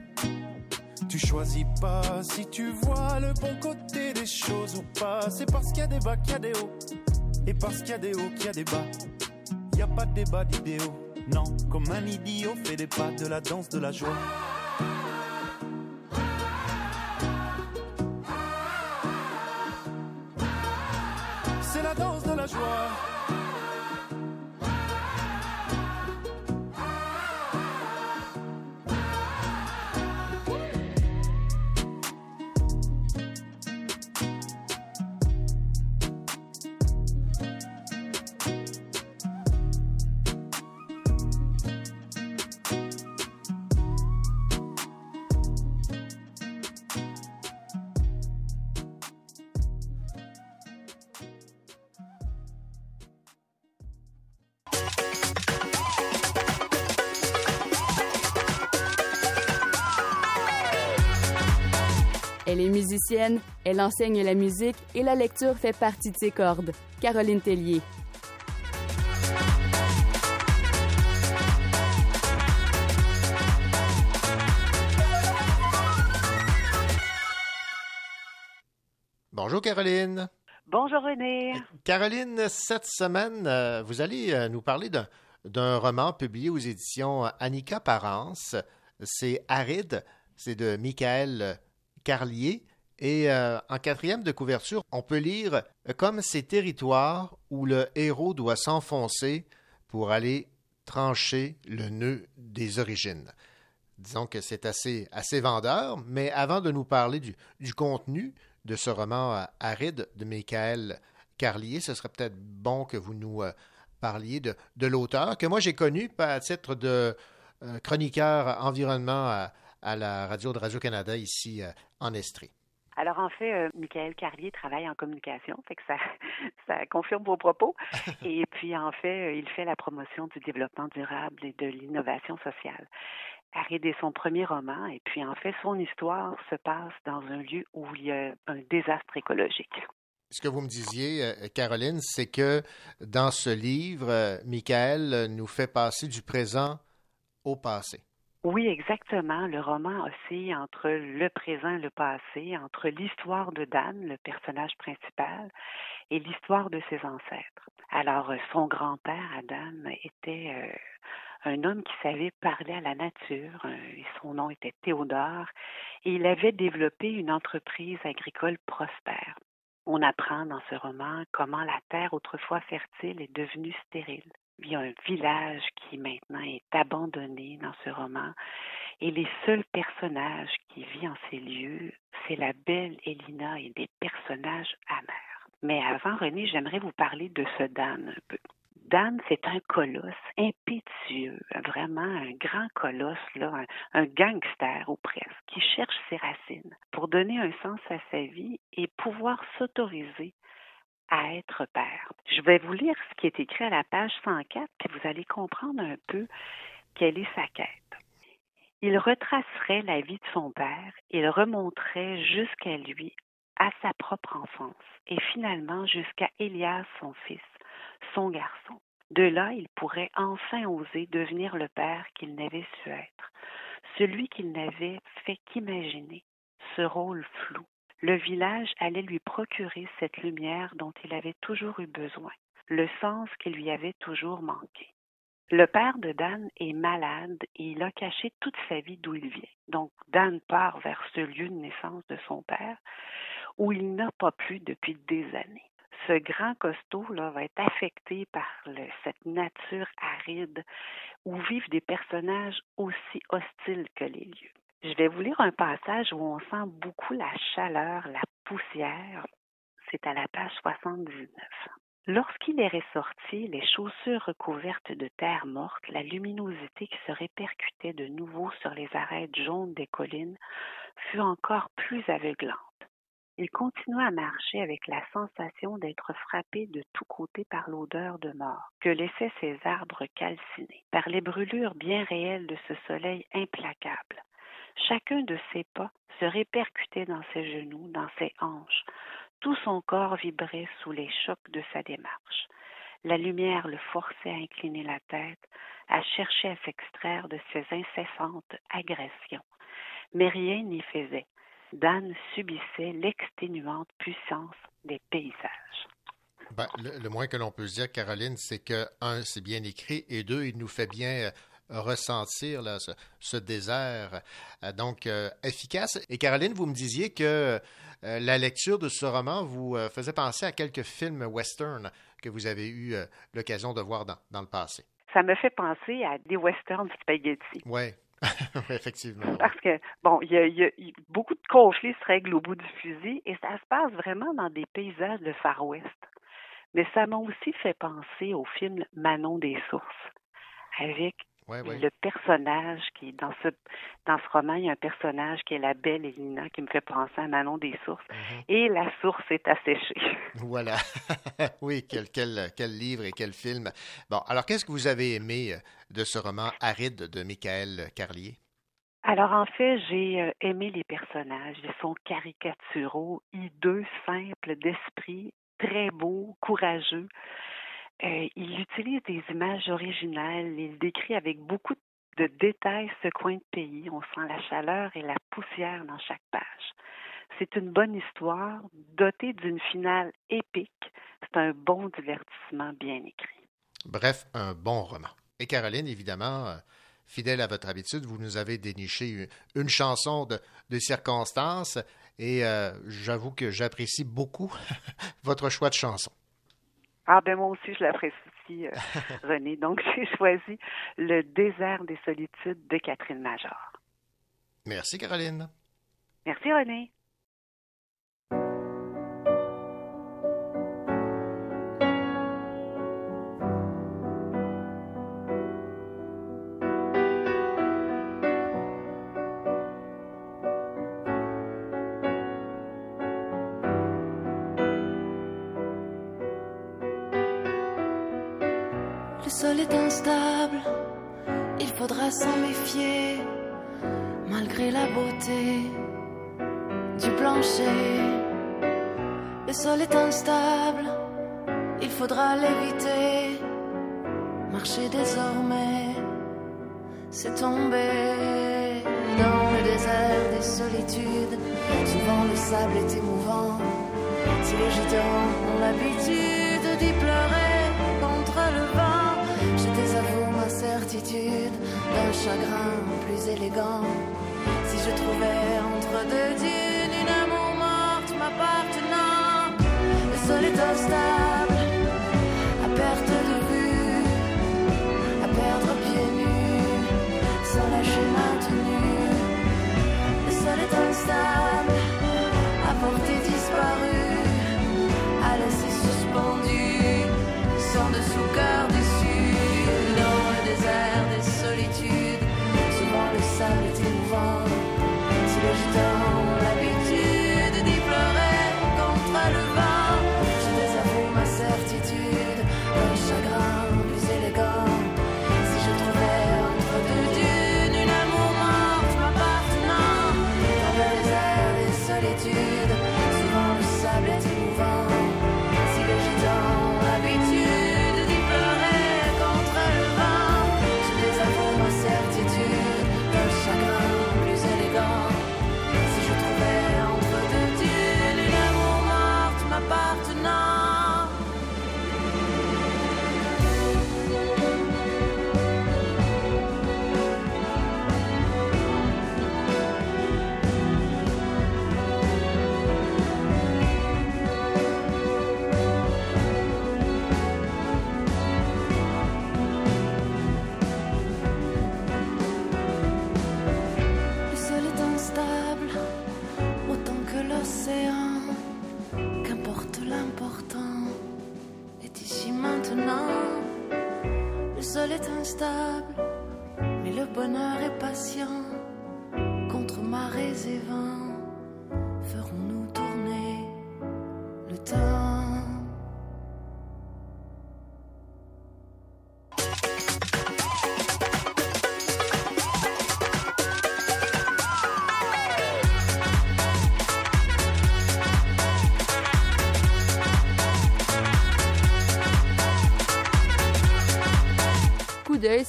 Tu choisis pas si tu vois le bon côté des choses ou pas. C'est parce qu'il y a des bas qu'il y a des hauts. Et parce qu'il y a des hauts qu'il y a des bas. Y a pas de débat d'idéaux. Non, comme un idiot fait des pas de la danse de la joie. C'est la danse de la joie. Elle est musicienne, elle enseigne la musique et la lecture fait partie de ses cordes. Caroline Tellier. Bonjour Caroline. Bonjour René. Caroline, cette semaine, euh, vous allez euh, nous parler d'un roman publié aux éditions Annika Parence. C'est Aride, c'est de Michael Carlier. Et euh, en quatrième de couverture, on peut lire Comme ces territoires où le héros doit s'enfoncer pour aller trancher le nœud des origines. Disons que c'est assez, assez vendeur, mais avant de nous parler du, du contenu de ce roman euh, aride de Michael Carlier, ce serait peut-être bon que vous nous euh, parliez de, de l'auteur, que moi j'ai connu à titre de chroniqueur environnement à, à, la radio de Radio-Canada ici en Estrie. Alors en fait, euh, Michael Carlier travaille en communication, fait que ça, ça confirme vos propos. Et puis en fait, euh, il fait la promotion du développement durable et de l'innovation sociale. Aride est son premier roman, et puis en fait, son histoire se passe dans un lieu où il y a un désastre écologique. Ce que vous me disiez, euh, Caroline, c'est que dans ce livre, Michael nous fait passer du présent au passé. Oui, exactement. Le roman oscille entre le présent et le passé, entre l'histoire de Dan, le personnage principal, et l'histoire de ses ancêtres. Alors, euh, son grand-père, Adam, était euh, un homme qui savait parler à la nature. Euh, son nom était Théodore, et il avait développé une entreprise agricole prospère. On apprend dans ce roman comment la terre autrefois fertile est devenue stérile. Il y a un village qui maintenant est abandonné dans ce roman. Et les seuls personnages qui vivent en ces lieux, c'est la belle Elina et des personnages amers. Mais avant, René, j'aimerais vous parler de ce Dan un peu. Dan, c'est un colosse impétueux, vraiment un grand colosse, là, un, un, gangster ou presque, qui cherche ses racines pour donner un sens à sa vie et pouvoir s'autoriser à être père. Je vais vous lire ce qui est écrit à la page 104, puis vous allez comprendre un peu quelle est sa quête. Il retracerait la vie de son père, il remonterait jusqu'à lui, à sa propre enfance, et finalement jusqu'à Elias, son fils, son garçon. De là, il pourrait enfin oser devenir le père qu'il n'avait su être, celui qu'il n'avait fait qu'imaginer, ce rôle flou, le village allait lui procurer cette lumière dont il avait toujours eu besoin, le sens qui lui avait toujours manqué. Le père de Dan est malade et il a caché toute sa vie d'où il vient. Donc Dan part vers ce lieu de naissance de son père où il n'a pas plu depuis des années. Ce grand costaud là, va être affecté par cette nature aride où vivent des personnages aussi hostiles que les lieux. Je vais vous lire un passage où on sent beaucoup la chaleur, la poussière. C'est à la page 79. Lorsqu'il est ressorti, les chaussures recouvertes de terre morte, la luminosité qui se répercutait de nouveau sur les arêtes jaunes des collines fut encore plus aveuglante. Il continua à marcher avec la sensation d'être frappé de tous côtés par l'odeur de mort que laissaient ces arbres calcinés, par les brûlures bien réelles de ce soleil implacable. Chacun de ses pas se répercutait dans ses genoux, dans ses hanches. Tout son corps vibrait sous les chocs de sa démarche. La lumière le forçait à incliner la tête, à chercher à s'extraire de ses incessantes agressions. Mais rien n'y faisait. Dan subissait l'exténuante puissance des paysages. Ben, le, le, moins que l'on peut dire, Caroline, c'est que, un, c'est bien écrit, et deux, il nous fait bien euh, ressentir là, ce, ce, désert euh, donc euh, efficace. Et Caroline, vous me disiez que euh, la lecture de ce roman vous euh, faisait penser à quelques films western que vous avez eu l'occasion de voir dans, dans, le passé. Ça me fait penser à des westerns spaghetti. Oui. effectivement. Parce que, bon, il y, a, y, a, beaucoup de conflits se règlent au bout du fusil et ça se passe vraiment dans des paysages de Far West. Mais ça m'a aussi fait penser au film Manon des Sources, avec Ouais, ouais. Le personnage qui, dans ce, dans ce roman, il y a un personnage qui est la belle Elina qui me fait penser à Manon des sources. -hmm. Et la source est asséchée. Voilà. oui, quel, quel, quel, livre et quel film. Bon, alors qu'est-ce que vous avez aimé de ce roman aride de Michael Carlier? Alors en fait, j'ai aimé les personnages. Ils sont caricaturaux, hideux, simples d'esprit, très beaux, courageux. Euh, il utilise des images originales, il décrit avec beaucoup de détails ce coin de pays. On sent la chaleur et la poussière dans chaque page. C'est une bonne histoire dotée d'une finale épique. C'est un bon divertissement bien écrit. Bref, un bon roman. Et Caroline, évidemment, euh, fidèle à votre habitude, vous nous avez déniché une, chanson de, de circonstance et euh, j'avoue que j'apprécie beaucoup votre choix de chanson. Ah ben moi aussi, je l'apprécie, euh, René. Donc, j'ai choisi Le désert des solitudes de Catherine Major. Merci, Caroline. Merci, René. Instable, il faudra s'en méfier, malgré la beauté du plancher. Le sol est instable, il faudra l'éviter. Marcher désormais, c'est tomber dans le désert des solitudes. Souvent le sable est émouvant, si les gitans ont l'habitude d'y pleurer d'un chagrin plus élégant. Si je trouvais entre deux dunes une amour morte m'appartenant, le sol est instable, Si mais le bonheur est patient. Contre marées et vents,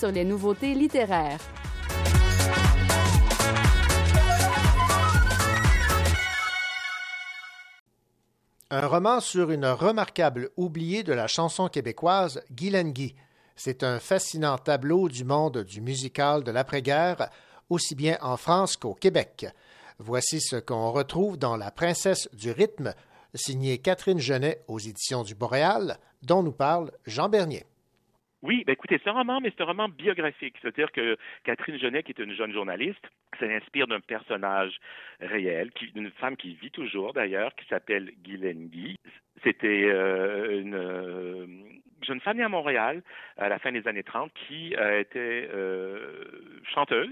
les nouveautés littéraires. Un roman sur une remarquable oubliée de la chanson québécoise, Guy. C'est un fascinant tableau du monde du musical de l'après-guerre, aussi bien en France qu'au Québec. Voici ce qu'on retrouve dans La princesse du rythme, signée Catherine Genet aux éditions du Boréal, dont nous parle Jean Bernier. Oui, ben écoutez, c'est un roman, mais c'est un roman biographique. C'est-à-dire que Catherine Genet, qui est une jeune journaliste, s'inspire d'un personnage réel, d'une femme qui vit toujours d'ailleurs, qui s'appelle Guylaine Guy. C'était euh, une euh, jeune femme née à Montréal à la fin des années 30 qui euh, était euh, chanteuse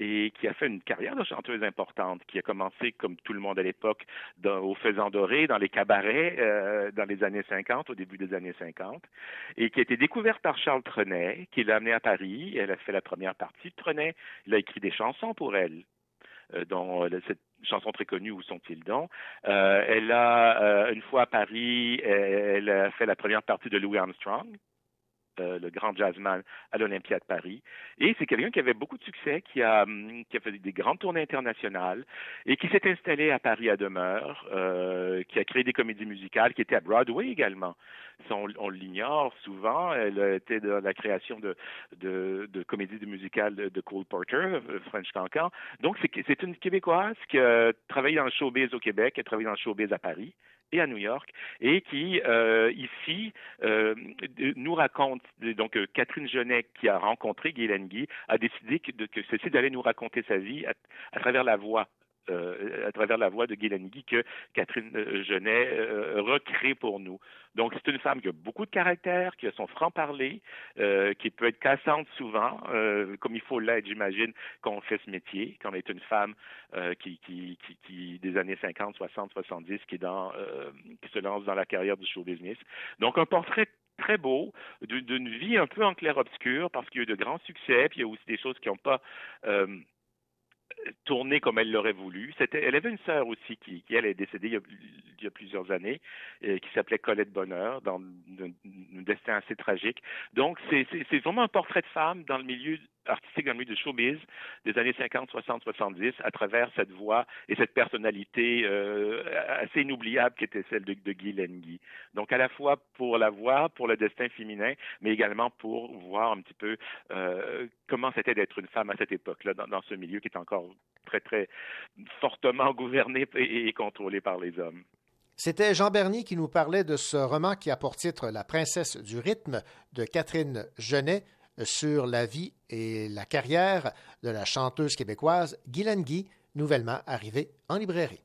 et qui a fait une carrière de chanteuse importante, qui a commencé, comme tout le monde à l'époque, au Faisan Doré, dans les cabarets, euh, dans les années 50, au début des années 50, et qui a été découverte par Charles Trenet, qui l'a amenée à Paris. Elle a fait la première partie de Trenet. Il a écrit des chansons pour elle, euh, dont euh, cette chanson très connue, Où sont-ils donc? Elle a, une fois à Paris, elle a fait la première partie de Louis Armstrong. Euh, le grand jazzman à l'Olympia de Paris. Et c'est quelqu'un qui avait beaucoup de succès, qui a, hum, fait des grandes tournées internationales et qui s'est installé à Paris à demeure, euh, qui a créé des comédies musicales, qui était à Broadway également. Ça, on, on l'ignore souvent. Elle était dans la création de, de, de comédies musicales de, Cole Porter, euh, French Cancan. Donc, c'est une Québécoise qui a travaillé dans le showbiz au Québec, qui a travaillé dans le showbiz à Paris et à New York, et qui, euh, ici, euh, nous raconte, donc euh, Catherine Genet, qui a rencontré Guy Guy, a décidé que, que ceci d'aller nous raconter sa vie à, à travers la voix euh, à travers la voix de Guy que Catherine euh, Genet euh, recrée pour nous. Donc, c'est une femme qui a beaucoup de caractère, qui a son franc-parler, qui peut être cassante souvent, comme il faut l'être, j'imagine, quand on fait ce métier, quand on est une femme qui, des années 50, 60, 70, qui, est dans, qui se lance dans la carrière du show business. Donc, un portrait très beau, d'une vie un peu en clair-obscur, parce qu'il y a eu de grands succès, puis il y a aussi des choses qui n'ont pas... Tourné comme elle l'aurait voulu. C'était, elle avait une sœur aussi qui, qui, elle, est décédée il y a, plusieurs années, euh, qui s'appelait Colette Bonheur, dans un, un destin assez tragique. Donc, c'est, c'est, c'est vraiment un portrait de femme dans le milieu artistique dans le milieu du showbiz des années 50, 60, 70 à travers cette voix et cette personnalité euh, assez inoubliable qui était celle de, Guy Lenguy. Donc à la fois pour la voix, pour le destin féminin, mais également pour voir un petit peu euh, comment c'était d'être une femme à cette époque-là dans, dans, ce milieu qui est encore très très fortement gouverné et, et contrôlé par les hommes. C'était Jean Bernier qui nous parlait de ce roman qui a pour titre La princesse du rythme de Catherine Genet sur la vie et la carrière de la chanteuse québécoise Guylaine Guy, nouvellement arrivée en librairie.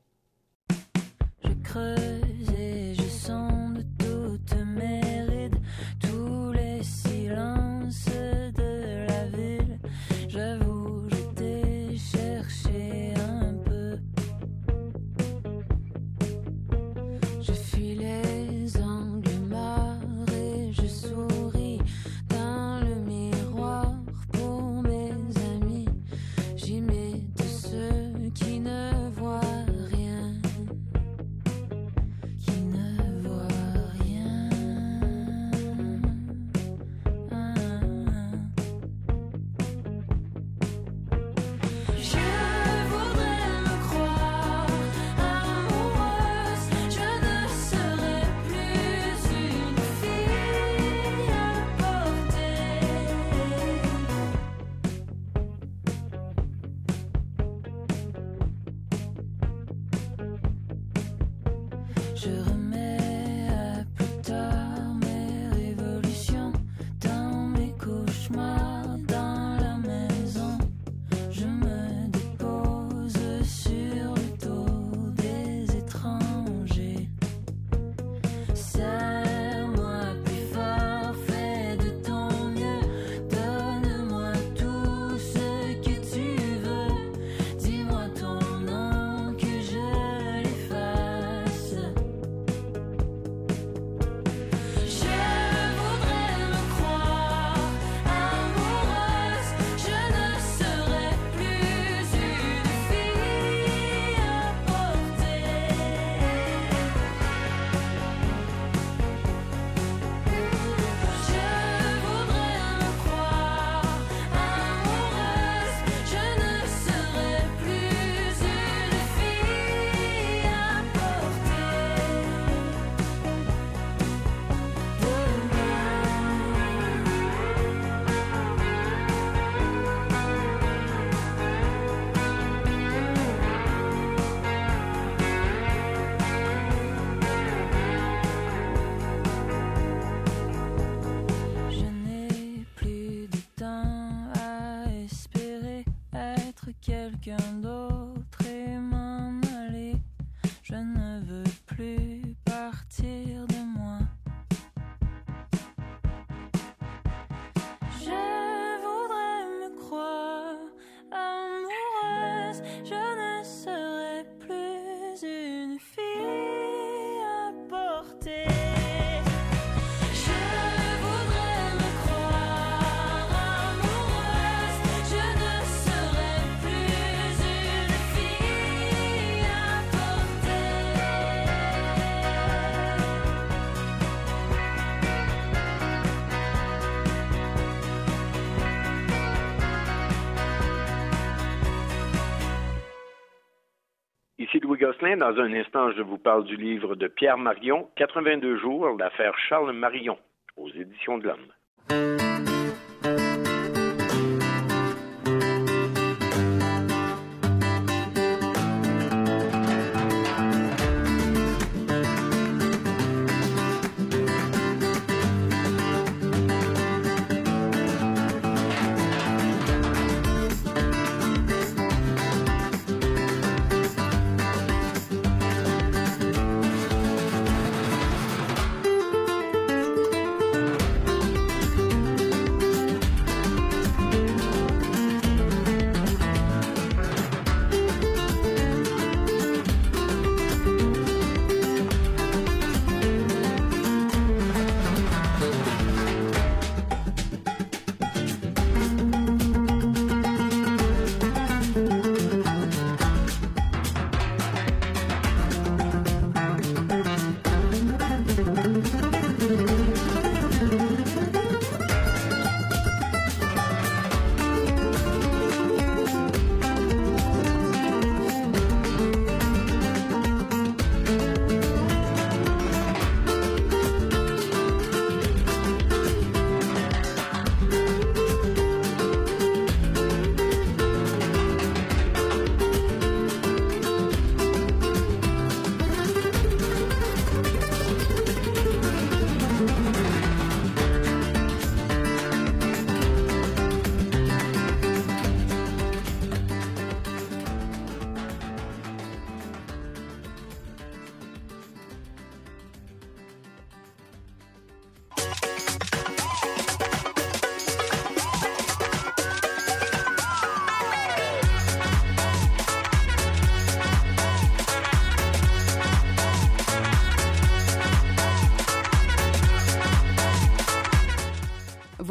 Dans un instant, je vous parle du livre de Pierre Marion, 82 jours, l'affaire Charles Marion, aux éditions de l'Homme.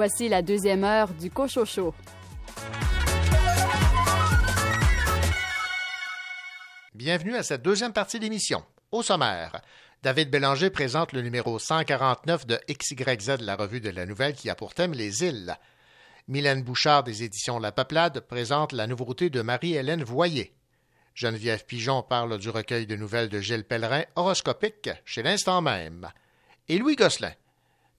Voici la deuxième heure du Cochocho. Bienvenue à cette deuxième partie d'émission. Au sommaire, David Bélanger présente le numéro 149 de XYZ, la revue de la nouvelle qui a pour thème les îles. Mylène Bouchard des éditions La Peuplade présente la nouveauté de Marie-Hélène Voyer. Geneviève Pigeon parle du recueil de nouvelles de Gilles Pellerin, horoscopique, chez l'instant même. Et Louis Gosselin,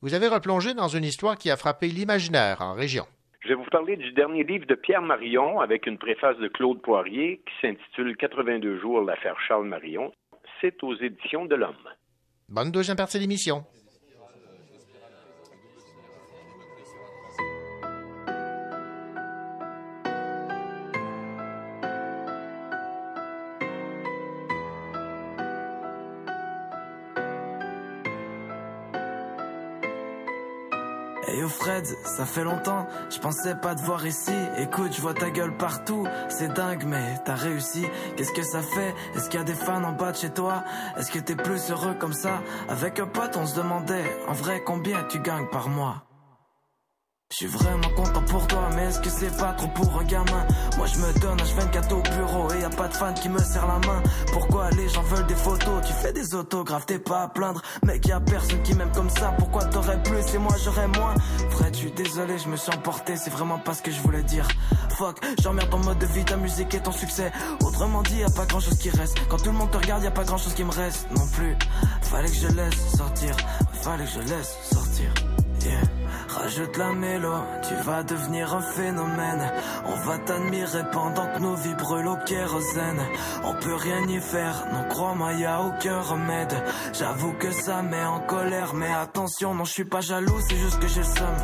vous avez replongé dans une histoire qui a frappé l'imaginaire en région. Je vais vous parler du dernier livre de Pierre Marion avec une préface de Claude Poirier qui s'intitule 82 jours, l'affaire Charles Marion. C'est aux éditions de l'Homme. Bonne deuxième partie de Fred, ça fait longtemps, je pensais pas te voir ici. Écoute, je vois ta gueule partout, c'est dingue, mais t'as réussi. Qu'est-ce que ça fait? Est-ce qu'il y a des fans en bas de chez toi? Est-ce que t'es plus heureux comme ça? Avec un pote, on se demandait, en vrai, combien tu gagnes par mois? Je suis vraiment content pour toi, mais est-ce que c'est pas trop pour un gamin? Moi je me donne H24 au bureau et y a pas de fan qui me serre la main. Pourquoi les gens veulent des photos? Tu fais des autographes, t'es pas à plaindre. Mec, y a personne qui m'aime comme ça. Pourquoi t'aurais plus? Et moi j'aurais moins je suis désolé, je me suis emporté, c'est vraiment pas ce que je voulais dire. Fuck, j'emmerde ton mode de vie, ta musique et ton succès. Autrement dit, y a pas grand chose qui reste. Quand tout le monde te regarde, y a pas grand chose qui me reste non plus. Fallait que je laisse sortir, fallait que je laisse sortir. Yeah. Rajoute la mélo, tu vas devenir un phénomène. On va t'admirer pendant que nos vies brûlent au kérosène. On peut rien y faire, non crois-moi, y a aucun remède. J'avoue que ça met en colère, mais attention, non, je suis pas jaloux, c'est juste que j'ai le seum.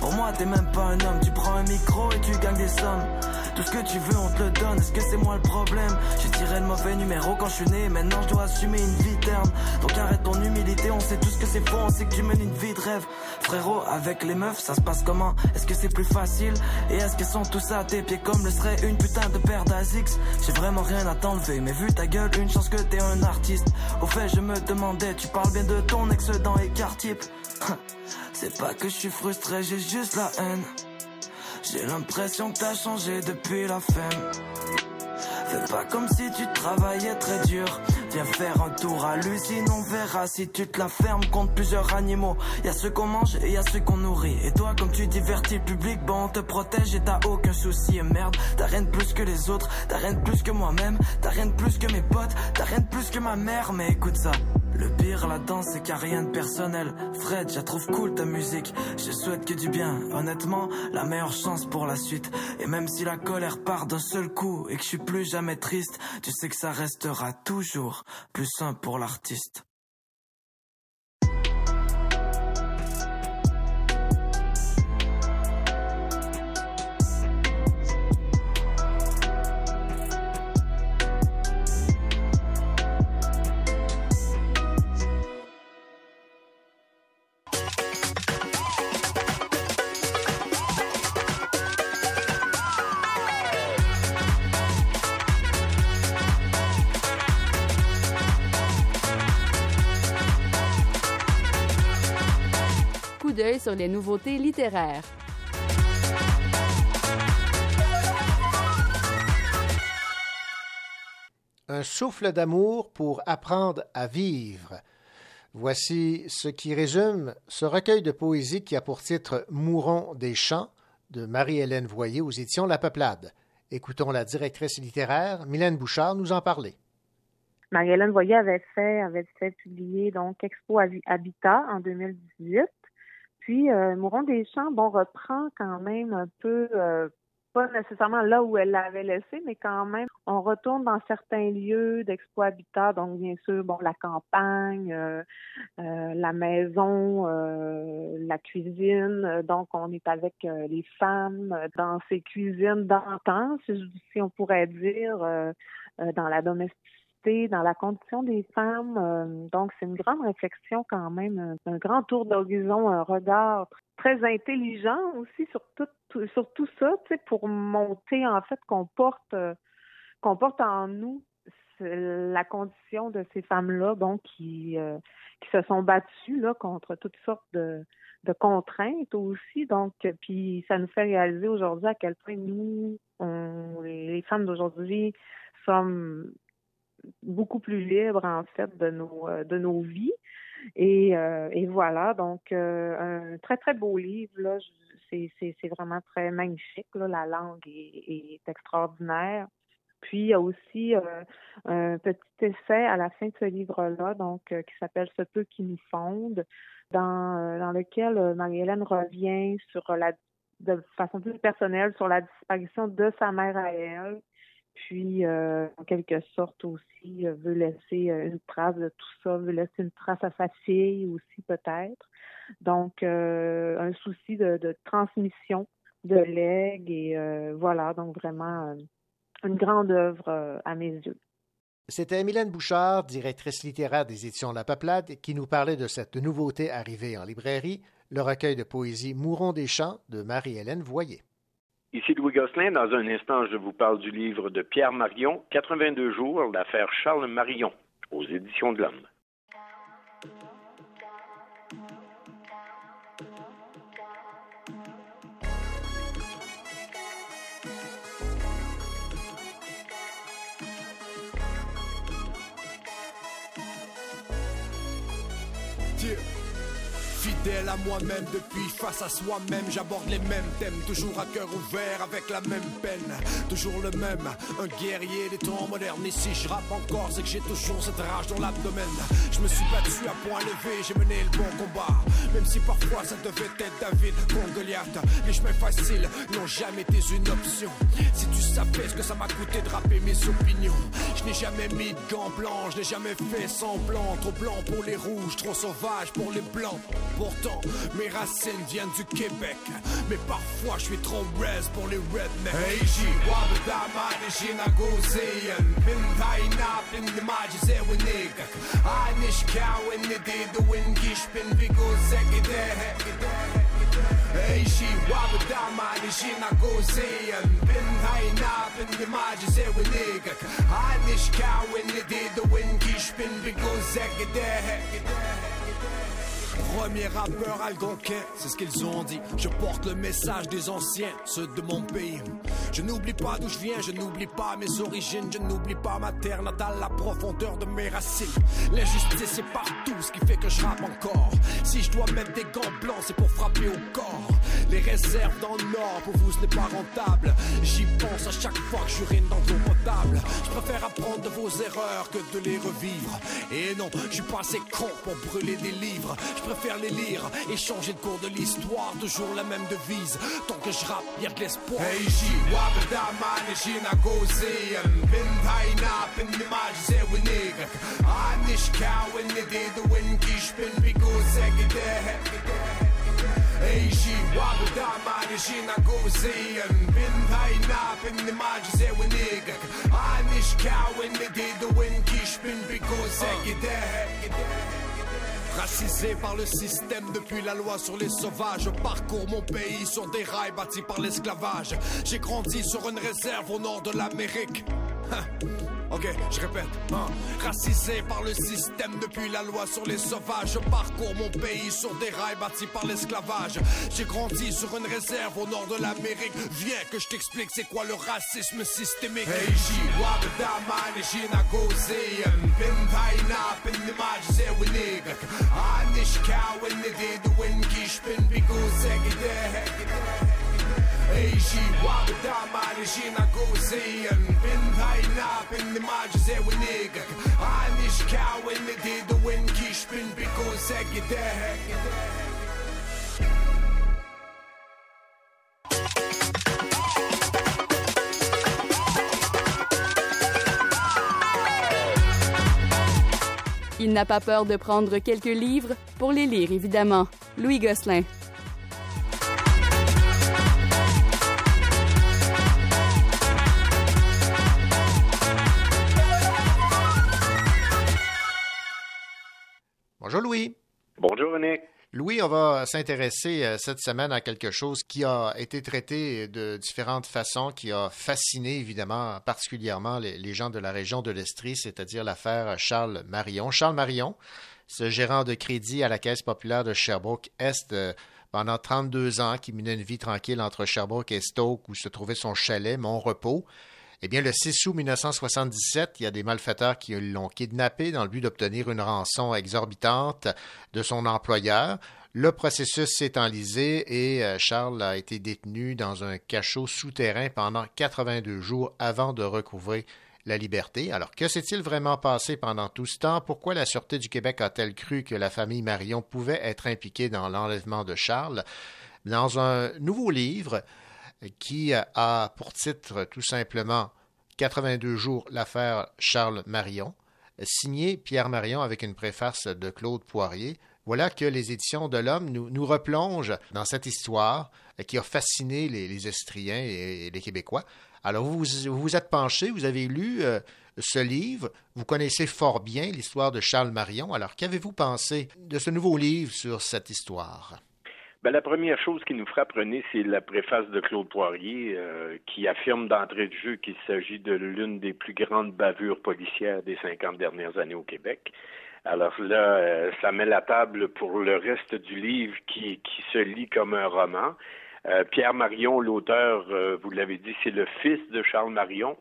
Pour moi, t'es même pas un homme, tu prends un micro et tu gagnes des sommes. Tout ce que tu veux, on te le donne. Est-ce que c'est moi le problème? J'ai tiré le mauvais numéro quand je suis né. Maintenant, je dois assumer une vie terne. Donc arrête ton humilité. On sait tous que c'est faux. On sait que tu mènes une vie de rêve. Frérot, avec les meufs, ça se passe comment? Est-ce que c'est plus facile? Et est-ce qu'elles sont tous à tes pieds comme le serait une putain de paire d'Azix J'ai vraiment rien à t'enlever. Mais vu ta gueule, une chance que t'es un artiste. Au fait, je me demandais, tu parles bien de ton ex dans écart type. C'est pas que je suis frustré, j'ai juste la haine. J'ai l'impression que t'as changé depuis la fin. Fais pas comme si tu travaillais très dur. Viens faire un tour à l'usine, on verra si tu te la fermes contre plusieurs animaux. Y a ceux qu'on mange et y a ceux qu'on nourrit. Et toi, comme tu divertis le public, bon, on te protège et t'as aucun souci. Et merde, t'as rien de plus que les autres, t'as rien de plus que moi-même, t'as rien de plus que mes potes, t'as rien de plus que ma mère. Mais écoute ça. Le pire là-dedans, c'est qu'il a rien de personnel. Fred, je trouve cool ta musique. Je souhaite que du bien. Honnêtement, la meilleure chance pour la suite. Et même si la colère part d'un seul coup et que je suis plus jamais triste, tu sais que ça restera toujours plus simple pour l'artiste. Sur les nouveautés littéraires. Un souffle d'amour pour apprendre à vivre. Voici ce qui résume ce recueil de poésie qui a pour titre Mourons des champs de Marie-Hélène Voyer aux éditions La Peuplade. Écoutons la directrice littéraire, Mylène Bouchard, nous en parler. Marie-Hélène Voyer avait fait, avait fait publier donc Expo Habitat en 2018. Puis euh, Mourons des Champs, bon, reprend quand même un peu, euh, pas nécessairement là où elle l'avait laissé, mais quand même, on retourne dans certains lieux d'Expo Habitat, donc bien sûr, bon, la campagne, euh, euh, la maison, la cuisine. Donc, on est avec les femmes dans ces cuisines d'antan, si, si on pourrait dire, dans la domesticité dans la condition des femmes. Euh, donc, c'est une grande réflexion quand même, un, grand tour d'horizon, un regard très intelligent aussi sur tout, sur tout ça, pour montrer en fait qu'on porte, euh, porte en nous la condition de ces femmes-là, bon, qui, euh, qui se sont battues là contre toutes sortes de, de contraintes aussi. Donc, puis ça nous fait réaliser aujourd'hui à quel point nous, les femmes d'aujourd'hui, sommes beaucoup plus libres en fait de nos euh, de nos vies. Et, euh, et voilà donc euh, un très très beau livre là. C'est vraiment très magnifique là. La langue est, extraordinaire. Puis il y a aussi un petit essai à la fin de ce livre-là, donc qui s'appelle Ce peu qui nous fonde, dans, dans lequel Marie-Hélène revient sur la de façon plus personnelle sur la disparition de sa mère à elle, puis euh, en quelque sorte aussi euh, veut laisser euh, une trace de tout ça, veut laisser une trace à sa fille aussi peut-être. Donc un souci de, transmission de legs et voilà donc vraiment une grande œuvre à mes yeux. C'était Mylène Bouchard, directrice littéraire des éditions La Peuplade, qui nous parlait de cette nouveauté arrivée en librairie, le recueil de poésie Mourons des champs de Marie-Hélène Voyer. Ici Louis Gosselin. Dans un instant, je vous parle du livre de Pierre Marion, 82 jours, l'affaire Charles Marion, aux éditions de l'Homme. À moi-même depuis face à soi-même, j'aborde les mêmes thèmes, toujours à cœur ouvert avec la même peine, toujours le même, un guerrier des temps modernes. Et si je rappe encore, c'est que j'ai toujours cette rage dans l'abdomen. Je me suis battu à point levé, j'ai mené le bon combat, même si parfois ça devait être David contre Goliath. Les chemins faciles n'ont jamais été une option. Si tu savais ce que ça m'a coûté de rapper mes opinions, je n'ai jamais mis de gants blancs, je n'ai jamais fait semblant, trop blanc pour les rouges, trop sauvage pour les blancs. Pourtant, mes racines viennent du Québec. Mais parfois, je suis trop res pour les rednecks. Hey, deiner, bin de Magie, we nigga. I nicht kauen, ne de de win, ich bin wie go segede. Hey, deiner, bin de Magie, we nigga. I nicht kauen, ne de de win, Premier rappeur algonquin, c'est ce qu'ils ont dit. Je porte le message des anciens, ceux de mon pays. Je n'oublie pas d'où je viens, je n'oublie pas mes origines, je n'oublie pas ma terre natale, la profondeur de mes racines. L'injustice est partout, ce qui fait que je rappe encore. Si je dois mettre des gants blancs, c'est pour frapper au corps. Les réserves dans le pour vous ce n'est pas rentable. J'y pense à chaque fois que j'urine dans l'eau potable. Je préfère apprendre de vos erreurs que de les revivre. Et non, je suis pas assez con pour brûler des livres. Je préfère les lire et changer de cours de l'histoire. Toujours la même devise. Tant que je rappe, y'a de l'espoir. Hey, she wabda mani shina gozi bin taina bin nimaj zewi nigak Anish kawin nididu win kish bin bigo Hey, she wabda mani shina gozi bin taina bin nimaj zewi nigak Anish kawin nididu win kish bin bigo zegide Racisé par le système depuis la loi sur les sauvages, parcours mon pays sur des rails bâtis par l'esclavage. J'ai grandi sur une réserve au nord de l'Amérique. Ok, je répète. hein. Racisé par le système depuis la loi sur les sauvages, je parcours mon pays sur des rails bâtis par l'esclavage. J'ai grandi sur une réserve au nord de l'Amérique. Viens que je t'explique c'est quoi le racisme systémique? Il n'a pas peur de prendre quelques livres pour les lire, évidemment. Louis Gosselin. Bonjour Louis. Bonjour René. Louis, on va s'intéresser euh, cette semaine à quelque chose qui a été traité de différentes façons, qui a fasciné évidemment particulièrement les, les gens de la région de l'Estrie, c'est-à-dire l'affaire Charles Marion. Charles Marion, ce gérant de crédit à la Caisse populaire de Sherbrooke-Est euh, pendant 32 ans, qui menait une vie tranquille entre Sherbrooke et Stoke, où se trouvait son chalet, Mon-Repos. Eh bien, le 6 août 1977, il y a des malfaiteurs qui l'ont kidnappé dans le but d'obtenir une rançon exorbitante de son employeur. Le processus s'est enlisé et euh, Charles a été détenu dans un cachot souterrain pendant 82 jours avant de recouvrer la liberté. Alors, que s'est-il vraiment passé pendant tout ce temps? Pourquoi la Sûreté du Québec a-t-elle cru que la famille Marion pouvait être impliquée dans l'enlèvement de Charles? Dans un nouveau livre, qui a pour titre tout simplement 82 jours l'affaire Charles Marion, signé Pierre Marion avec une préface de Claude Poirier. Voilà que les éditions de l'Homme nous, replongent dans cette histoire qui a fasciné les, les Estriens et, les Québécois. Alors, vous vous, vous êtes penché, vous avez lu euh, ce livre, vous connaissez fort bien l'histoire de Charles Marion. Alors, qu'avez-vous pensé de ce nouveau livre sur cette histoire? Ben, la première chose qui nous frappe, René, c'est la préface de Claude Poirier euh, qui affirme d'entrée de jeu qu'il s'agit de l'une des plus grandes bavures policières des 50 dernières années au Québec. Alors là, euh, ça met la table pour le reste du livre qui, qui se lit comme un roman. Euh, Pierre Marion, l'auteur, euh, vous l'avez dit, c'est le fils de Charles Marion.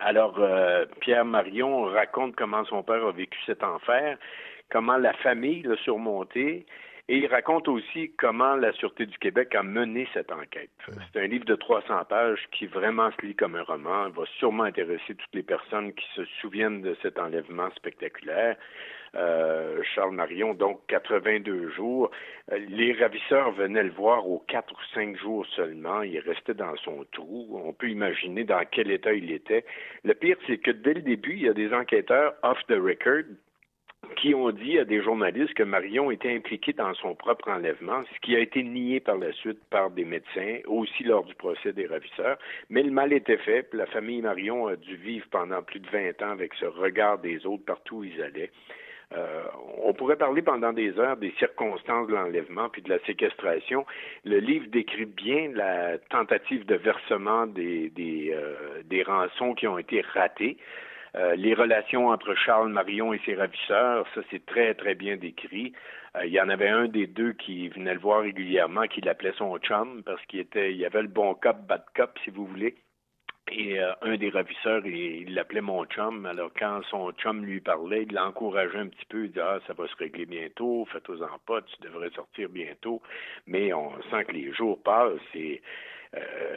Alors, euh, Pierre Marion raconte comment son père a vécu cet enfer, comment la famille l'a surmonté, et il raconte aussi comment la Sûreté du Québec a mené cette enquête. C'est un livre de 300 pages qui vraiment se lit comme un roman, va sûrement intéresser toutes les personnes qui se souviennent de cet enlèvement spectaculaire. Euh, Charles Marion, donc 82 jours. Euh, Les ravisseurs venaient le voir aux 4 ou 5 jours seulement. Il restait dans son trou. On peut imaginer dans quel état il était. Le pire, c'est que dès le début, il y a des enquêteurs off the record qui ont dit à des journalistes que Marion était impliqué dans son propre enlèvement, ce qui a été nié par la suite par des médecins, aussi lors du procès des ravisseurs. Mais le mal était fait, puis la famille Marion a dû vivre pendant plus de 20 ans avec ce regard des autres partout où ils allaient. Euh, on pourrait parler pendant des heures des circonstances de l'enlèvement puis de la séquestration. Le livre décrit bien la tentative de versement des, des, euh, des rançons qui ont été ratées. Euh, les relations entre Charles Marion et ses ravisseurs, ça c'est très très bien décrit. Euh, il y en avait un des deux qui venait le voir régulièrement, qui l'appelait son chum parce qu'il était, il y avait le bon cop, bad cop si vous voulez. Et euh, un des ravisseurs, il l'appelait mon chum. Alors, quand son chum lui parlait, il l'encourageait un petit peu. Il disait, ah, ça va se régler bientôt, fais-toi-en pas, tu devrais sortir bientôt. Mais on sent que les jours passent et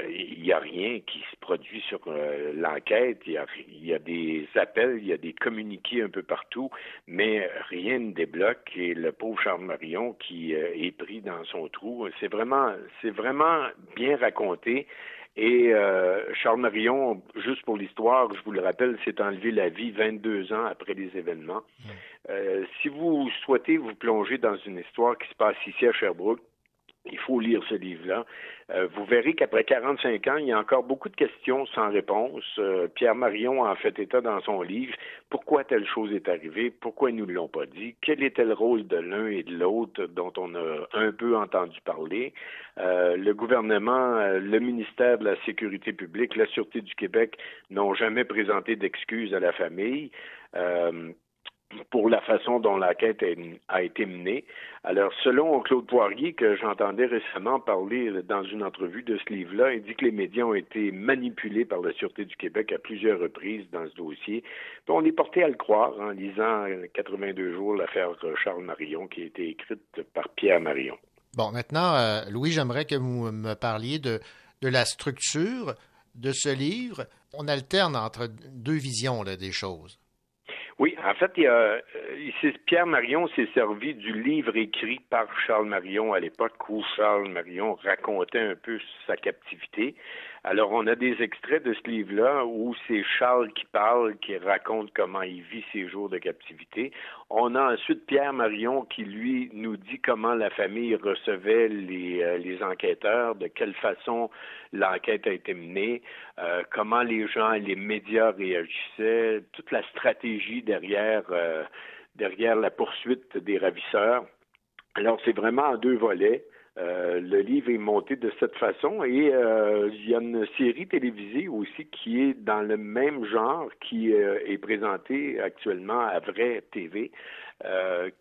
il n'y a rien qui se produit sur euh, l'enquête. Il y, a, il y a des appels, il y a des communiqués un peu partout, mais rien ne débloque. Et le pauvre Charles Marion qui euh, est pris dans son trou, c'est vraiment, c'est vraiment bien raconté. Et euh, Charles Marion, juste pour l'histoire, je vous le rappelle, s'est enlevé la vie 22 ans après les événements. Euh, si vous souhaitez vous plonger dans une histoire qui se passe ici à Sherbrooke, il faut lire ce livre-là. Euh, vous verrez qu'après 45 ans, il y a encore beaucoup de questions sans réponse. Euh, Pierre Marion a fait état dans son livre pourquoi telle chose est arrivée, pourquoi ils nous l'ont pas dit, quel était le rôle de l'un et de l'autre dont on a un peu entendu parler? Euh, le gouvernement, euh, le ministère de la Sécurité publique, la Sûreté du Québec n'ont jamais présenté d'excuses à la famille. Euh, pour la façon dont l'enquête a été menée. Alors, selon Claude Poirier, que j'entendais récemment parler dans une entrevue de ce livre-là, il dit que les médias ont été manipulés par la Sûreté du Québec à plusieurs reprises dans ce dossier. On est porté à le croire en lisant 82 jours l'affaire Charles Marion qui a été écrite par Pierre Marion. Bon, maintenant, euh, Louis, j'aimerais que vous me parliez de, de la structure de ce livre. On alterne entre deux visions là, des choses. Oui, en fait, il a, euh, Pierre Marion s'est servi du livre écrit par Charles Marion à l'époque où Charles Marion racontait un peu sa captivité. Alors, on a des extraits de ce livre-là où c'est Charles qui parle, qui raconte comment il vit ses jours de captivité. On a ensuite Pierre Marion qui, lui, nous dit comment la famille recevait les, euh, enquêteurs, de quelle façon l'enquête a été menée, euh, comment les gens, les médias réagissaient, toute la stratégie derrière, euh, derrière la poursuite des ravisseurs. Alors, c'est vraiment en deux volets. Euh, le livre est monté de cette façon et euh, il y a une série télévisée aussi qui est dans le même genre qui euh, est présentée actuellement à Vrai TV.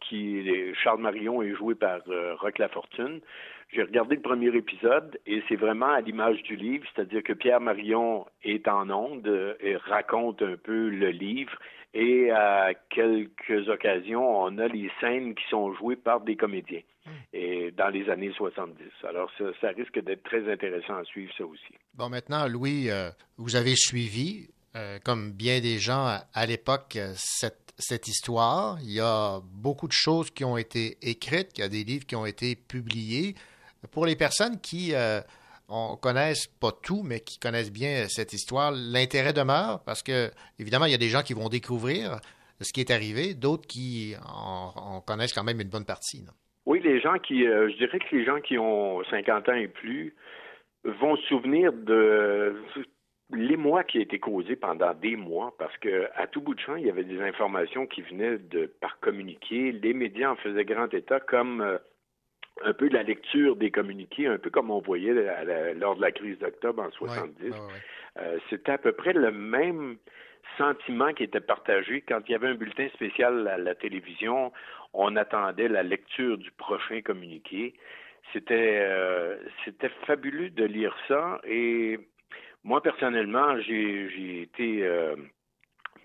qui Charles Marion est joué par Rock Lafortune. J'ai regardé le premier épisode et c'est vraiment à l'image du livre, c'est-à-dire que Pierre Marion est en onde et raconte un peu le livre et à quelques occasions, on a les scènes qui sont jouées par des comédiens et dans les années 70. Alors, ça, ça risque d'être très intéressant à suivre, ça aussi. Bon, maintenant, Louis, euh, vous avez suivi, euh, comme bien des gens à, à l'époque, euh, cette, cette histoire. Il y a beaucoup de choses qui ont été écrites, il y a des livres qui ont été publiés. Pour les personnes qui euh, on connaissent pas tout, mais qui connaissent bien cette histoire, l'intérêt demeure parce que, évidemment, il y a des gens qui vont découvrir ce qui est arrivé, d'autres qui en, en connaissent quand même une bonne partie. non? Oui, les gens qui, euh, je dirais que les gens qui ont 50 ans et plus vont se souvenir de l'émoi qui a été causé pendant des mois parce que à tout bout de champ, il y avait des informations qui venaient de par communiqué. Les médias en faisaient grand état comme euh, un peu de la lecture des communiqués, un peu comme on voyait la- lors de la crise d'octobre en 70. Euh, C'était à peu près le même sentiment qui était partagé quand il y avait un bulletin spécial à la télévision. On attendait la lecture du prochain communiqué. C'était euh, c'était fabuleux de lire ça et moi personnellement j'ai j'ai été euh,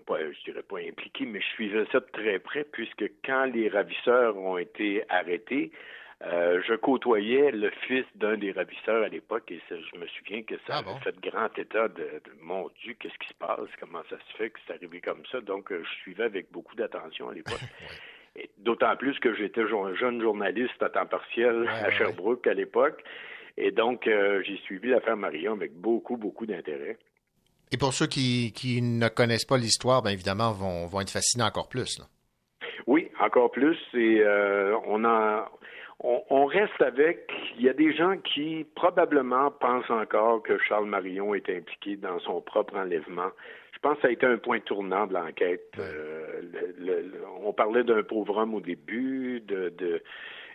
je dirais pas impliqué, mais je suivais ça de très près puisque quand les ravisseurs ont été arrêtés, euh, je côtoyais le fils d'un des ravisseurs à l'époque et ça, je me souviens que ça avait fait grand état de, de mon Dieu, qu'est-ce qui se passe, comment ça se fait que c'est arrivé comme ça? Donc, euh, je suivais avec beaucoup d'attention à l'époque. D'autant plus que j'étais jeune journaliste à temps partiel à Sherbrooke à l'époque. Et donc, euh, j'ai suivi l'affaire Marion avec beaucoup, beaucoup d'intérêt. Et pour ceux qui, qui ne connaissent pas l'histoire, bien évidemment, vont, vont être fascinés encore plus. là. Oui, encore plus. Et on a, on, on reste avec. Il y a des gens qui probablement pensent encore que Charles Marion est impliqué dans son propre enlèvement. Je pense que ça a été un point tournant de l'enquête. Euh, le- le- le- on parlait d'un pauvre homme au début, de, de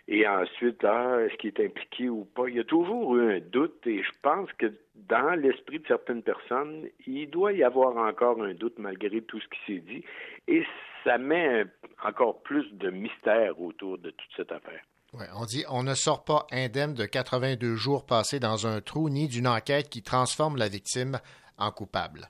Et ensuite, ah, est-ce qu'il est impliqué ou pas? Il y a toujours eu un doute et je pense que dans l'esprit de certaines personnes, il doit y avoir encore un doute malgré tout ce qui s'est dit. Et ça met encore plus de mystère autour de toute cette affaire. Ouais, on dit on ne sort pas indemne de 82 jours passés dans un trou ni d'une enquête qui transforme la victime en coupable.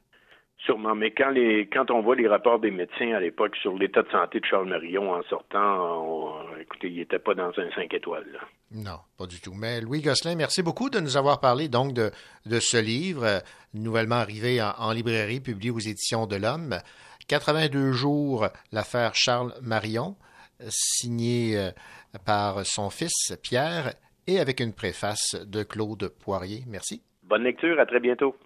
Sûrement, mais quand les quand on voit les rapports des médecins à l'époque sur l'état de santé de Charles Marion en sortant, écoutez, il n'était pas dans un 5 étoiles. Là. Non, pas du tout. Mais Louis Gosselin, merci beaucoup de nous avoir parlé donc de, de ce livre, euh, nouvellement arrivé en, en, librairie, publié aux éditions de l'Homme. 82 jours, l'affaire Charles Marion, signé euh, par son fils Pierre et avec une préface de Claude Poirier. Merci. Bonne lecture, à très bientôt.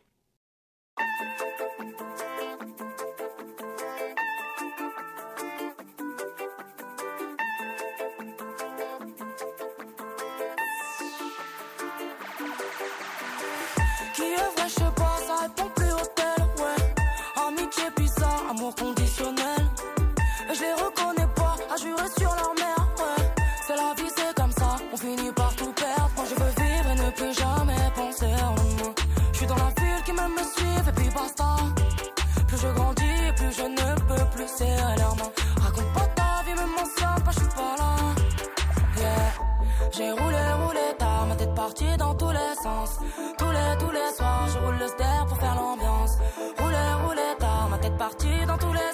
Dans tous les sens. Tous les, tous les soirs, je roule le ster pour faire l'ambiance. Roulé, roulé tard, ma tête partie dans tous les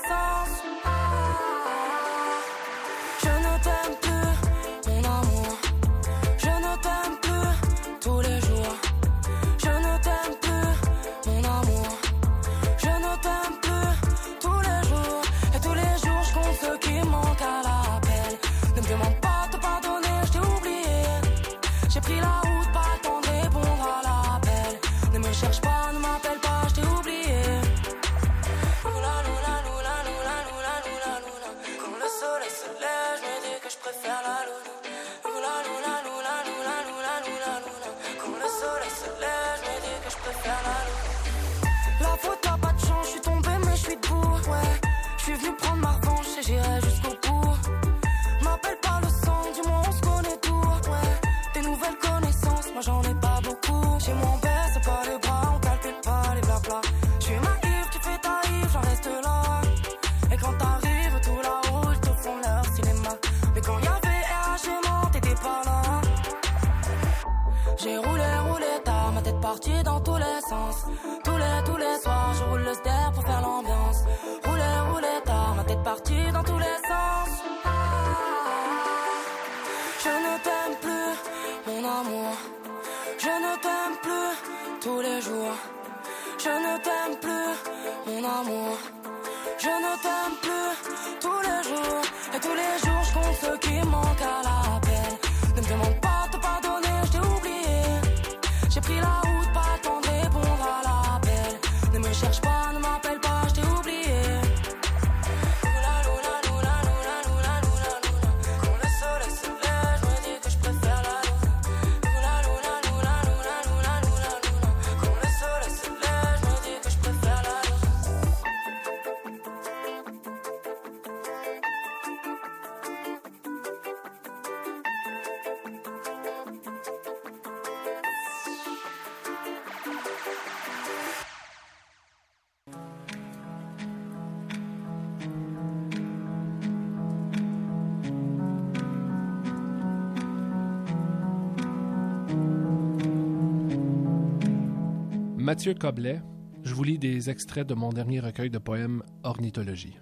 Mathieu Coblet, je vous lis des extraits de mon dernier recueil de poèmes Ornithologie.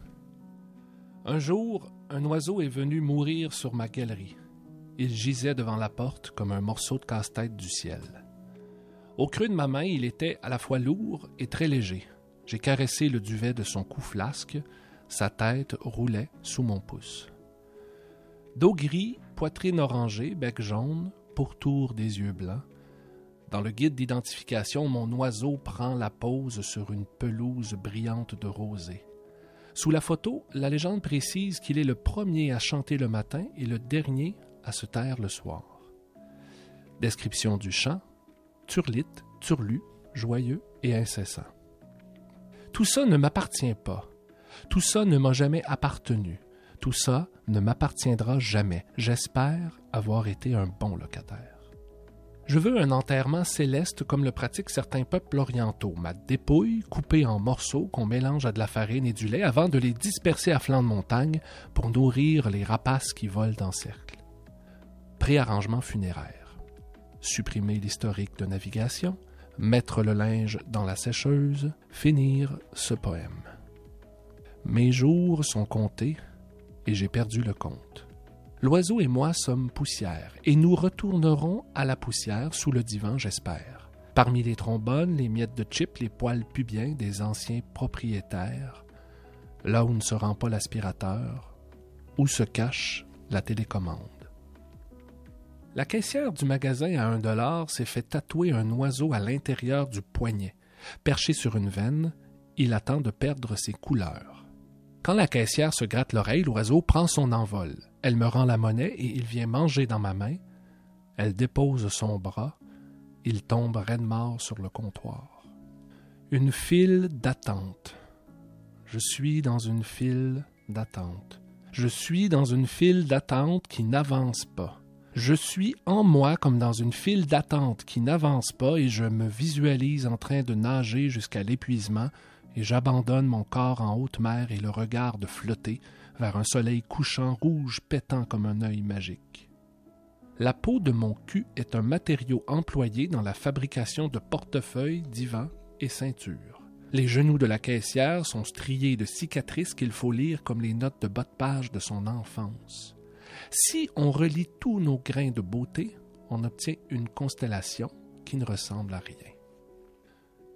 Un jour, un oiseau est venu mourir sur ma galerie. Il gisait devant la porte comme un morceau de casse-tête du ciel. Au creux de ma main, il était à la fois lourd et très léger. J'ai caressé le duvet de son cou flasque, sa tête roulait sous mon pouce. Dos gris, poitrine orangée, bec jaune, pourtour des yeux blancs, dans le guide d'identification, mon oiseau prend la pose sur une pelouse brillante de rosée. Sous la photo, la légende précise qu'il est le premier à chanter le matin et le dernier à se taire le soir. Description du chant turlite, turlu, joyeux et incessant. Tout ça ne m'appartient pas. Tout ça ne m'a jamais appartenu. Tout ça ne m'appartiendra jamais. J'espère avoir été un bon locataire. Je veux un enterrement céleste comme le pratiquent certains peuples orientaux, ma dépouille coupée en morceaux qu'on mélange à de la farine et du lait avant de les disperser à flanc de montagne pour nourrir les rapaces qui volent en cercle. Préarrangement funéraire. Supprimer l'historique de navigation, mettre le linge dans la sécheuse, finir ce poème. Mes jours sont comptés et j'ai perdu le compte. L'oiseau et moi sommes poussière, et nous retournerons à la poussière sous le divan, j'espère. Parmi les trombones, les miettes de chips, les poils pubiens des anciens propriétaires, là où ne se rend pas l'aspirateur, où se cache la télécommande. La caissière du magasin à un dollar s'est fait tatouer un oiseau à l'intérieur du poignet. Perché sur une veine, il attend de perdre ses couleurs. Quand la caissière se gratte l'oreille, l'oiseau prend son envol. Elle me rend la monnaie et il vient manger dans ma main. Elle dépose son bras. Il tombe raide mort sur le comptoir. Une file d'attente. Je suis dans une file d'attente. Je suis dans une file d'attente qui n'avance pas. Je suis en moi comme dans une file d'attente qui n'avance pas et je me visualise en train de nager jusqu'à l'épuisement et j'abandonne mon corps en haute mer et le regarde flotter vers un soleil couchant rouge pétant comme un œil magique. La peau de mon cul est un matériau employé dans la fabrication de portefeuilles, divans et ceintures. Les genoux de la caissière sont striés de cicatrices qu'il faut lire comme les notes de bas de page de son enfance. Si on relie tous nos grains de beauté, on obtient une constellation qui ne ressemble à rien.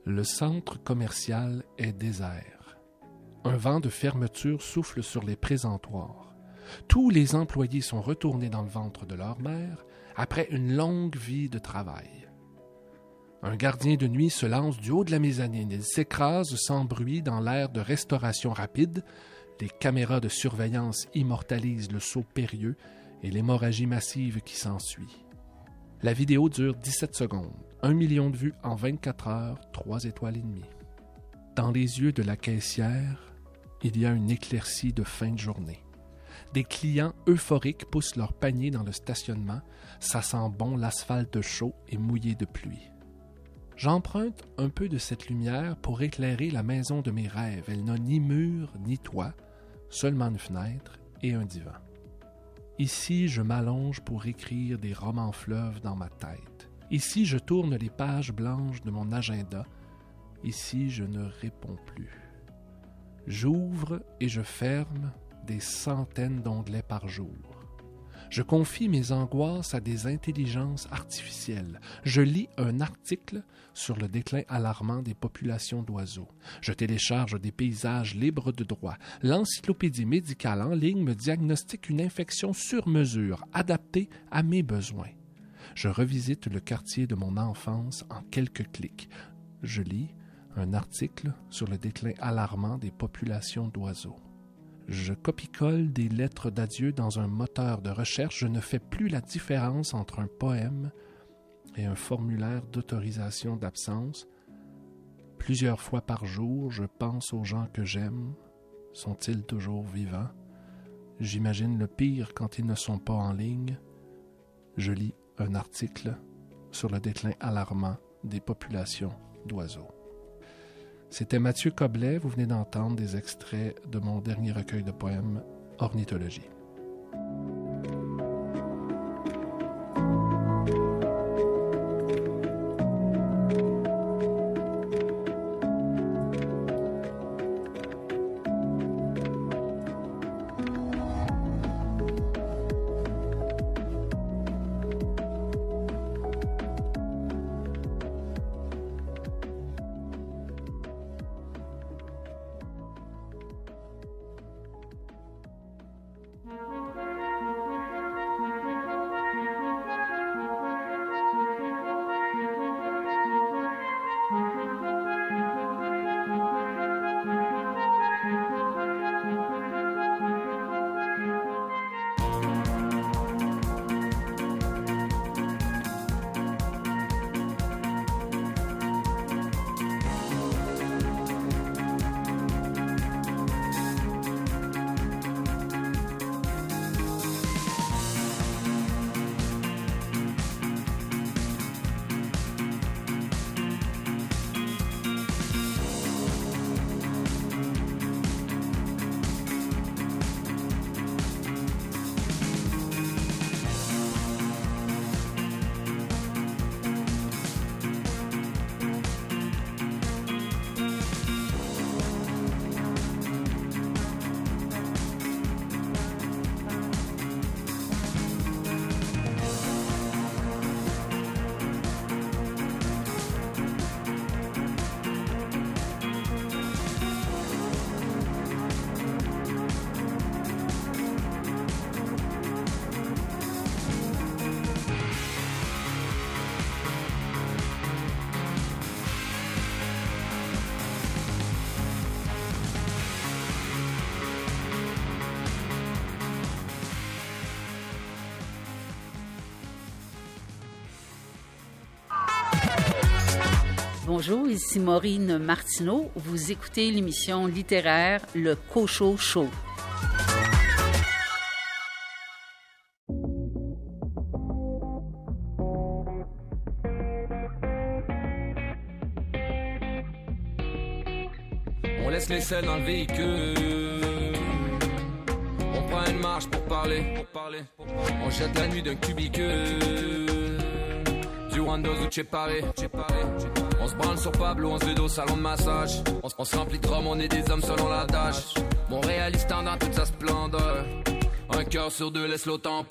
Le centre commercial est désert. Un vent de fermeture souffle sur les présentoirs. Tous les employés sont retournés dans le ventre de leur mère après une longue vie de travail. Un gardien de nuit se lance du haut de la mezzanine. Il s'écrase sans bruit dans l'air de restauration rapide. Les caméras de surveillance immortalisent le saut périlleux et l'hémorragie massive qui s'ensuit. La vidéo dure 17 secondes. Un million de vues en 24 heures, trois étoiles et demie. Dans les yeux de la caissière, il y a une éclaircie de fin de journée. Des clients euphoriques poussent leur panier dans le stationnement. Ça sent bon l'asphalte chaud et mouillé de pluie. J'emprunte un peu de cette lumière pour éclairer la maison de mes rêves. Elle n'a ni mur ni toit, seulement une fenêtre et un divan. Ici, je m'allonge pour écrire des romans fleuves dans ma tête. Ici, je tourne les pages blanches de mon agenda. Ici, je ne réponds plus. J'ouvre et je ferme des centaines d'onglets par jour. Je confie mes angoisses à des intelligences artificielles. Je lis un article sur le déclin alarmant des populations d'oiseaux. Je télécharge des paysages libres de droit. L'encyclopédie médicale en ligne me diagnostique une infection sur mesure, adaptée à mes besoins. Je revisite le quartier de mon enfance en quelques clics. Je lis un article sur le déclin alarmant des populations d'oiseaux. Je copie-colle des lettres d'adieu dans un moteur de recherche. Je ne fais plus la différence entre un poème et un formulaire d'autorisation d'absence. Plusieurs fois par jour, je pense aux gens que j'aime. Sont-ils toujours vivants? J'imagine le pire quand ils ne sont pas en ligne. Je lis un article sur le déclin alarmant des populations d'oiseaux. C'était Mathieu Coblet, vous venez d'entendre des extraits de mon dernier recueil de poèmes, Ornithologie. Bonjour, ici Maureen Martineau. Vous écoutez l'émission littéraire Le Cochot Show. On laisse les selles dans le véhicule. On prend une marche pour parler. On jette la nuit d'un cubicule. Du Wandos ou Cheparé. On se branle sur Pablo, on se védo, salon de massage. On, on se remplit de rhum, on est des hommes selon la tâche. Montréaliste dans toute sa splendeur. Un cœur sur deux laisse l'autre en.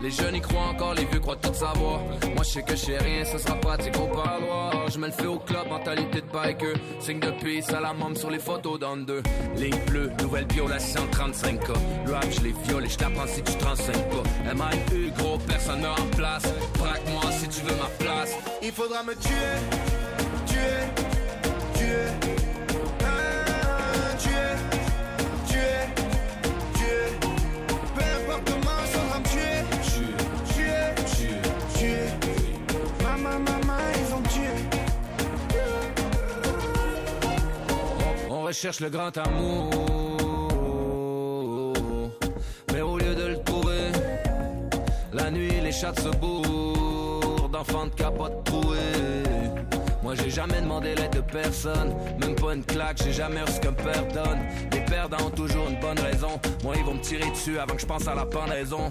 Les jeunes y croient encore, les vieux croient tout savoir. Moi je sais que je sais rien, ce sera pratique au parloir. Je me le fais au club, mentalité de biker. Signe de peace à la môme sur les photos dans deux. Ligne bleue, nouvelle violation 35K. Le rap, je les viole et je t'apprends si tu te renseignes pas. MIU, gros, personne ne en place. Braque-moi si tu veux ma place. Il faudra me tuer, tuer. Recherche le grand amour. Mais au lieu de le trouver, la nuit les chats se bourrent d'enfants de capote troués. Moi j'ai jamais demandé l'aide de personne, même pas une claque, j'ai jamais reçu qu'un père donne. Les perdants ont toujours une bonne raison. Moi ils vont me tirer dessus avant que je pense à la pendaison.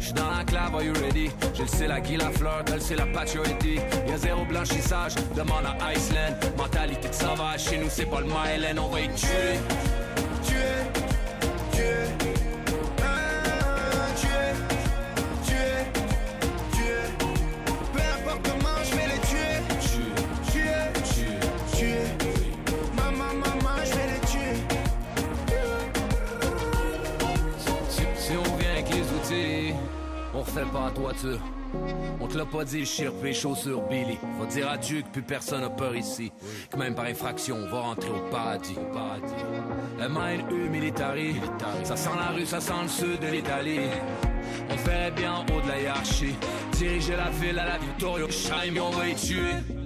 J'suis dans l'enclave, are you ready? J'ai le sait la guille, la fleur, t'as le sait la paturity. Y'a zéro blanchissage, demande à Iceland. Mentalité de sauvage, chez nous c'est pas le Myland, on va y. Tuer, on refait pas la toiture. On te l'a pas dit, pécho sur Billy. Faut dire à Dieu que plus personne n'a peur ici. Que même par infraction, on va rentrer au paradis. MNU militari. Ça sent la rue, ça sent le sud de l'Italie. On ferait bien en haut de la hiérarchie. Diriger la ville à la Victoria Shine, on va y tuer.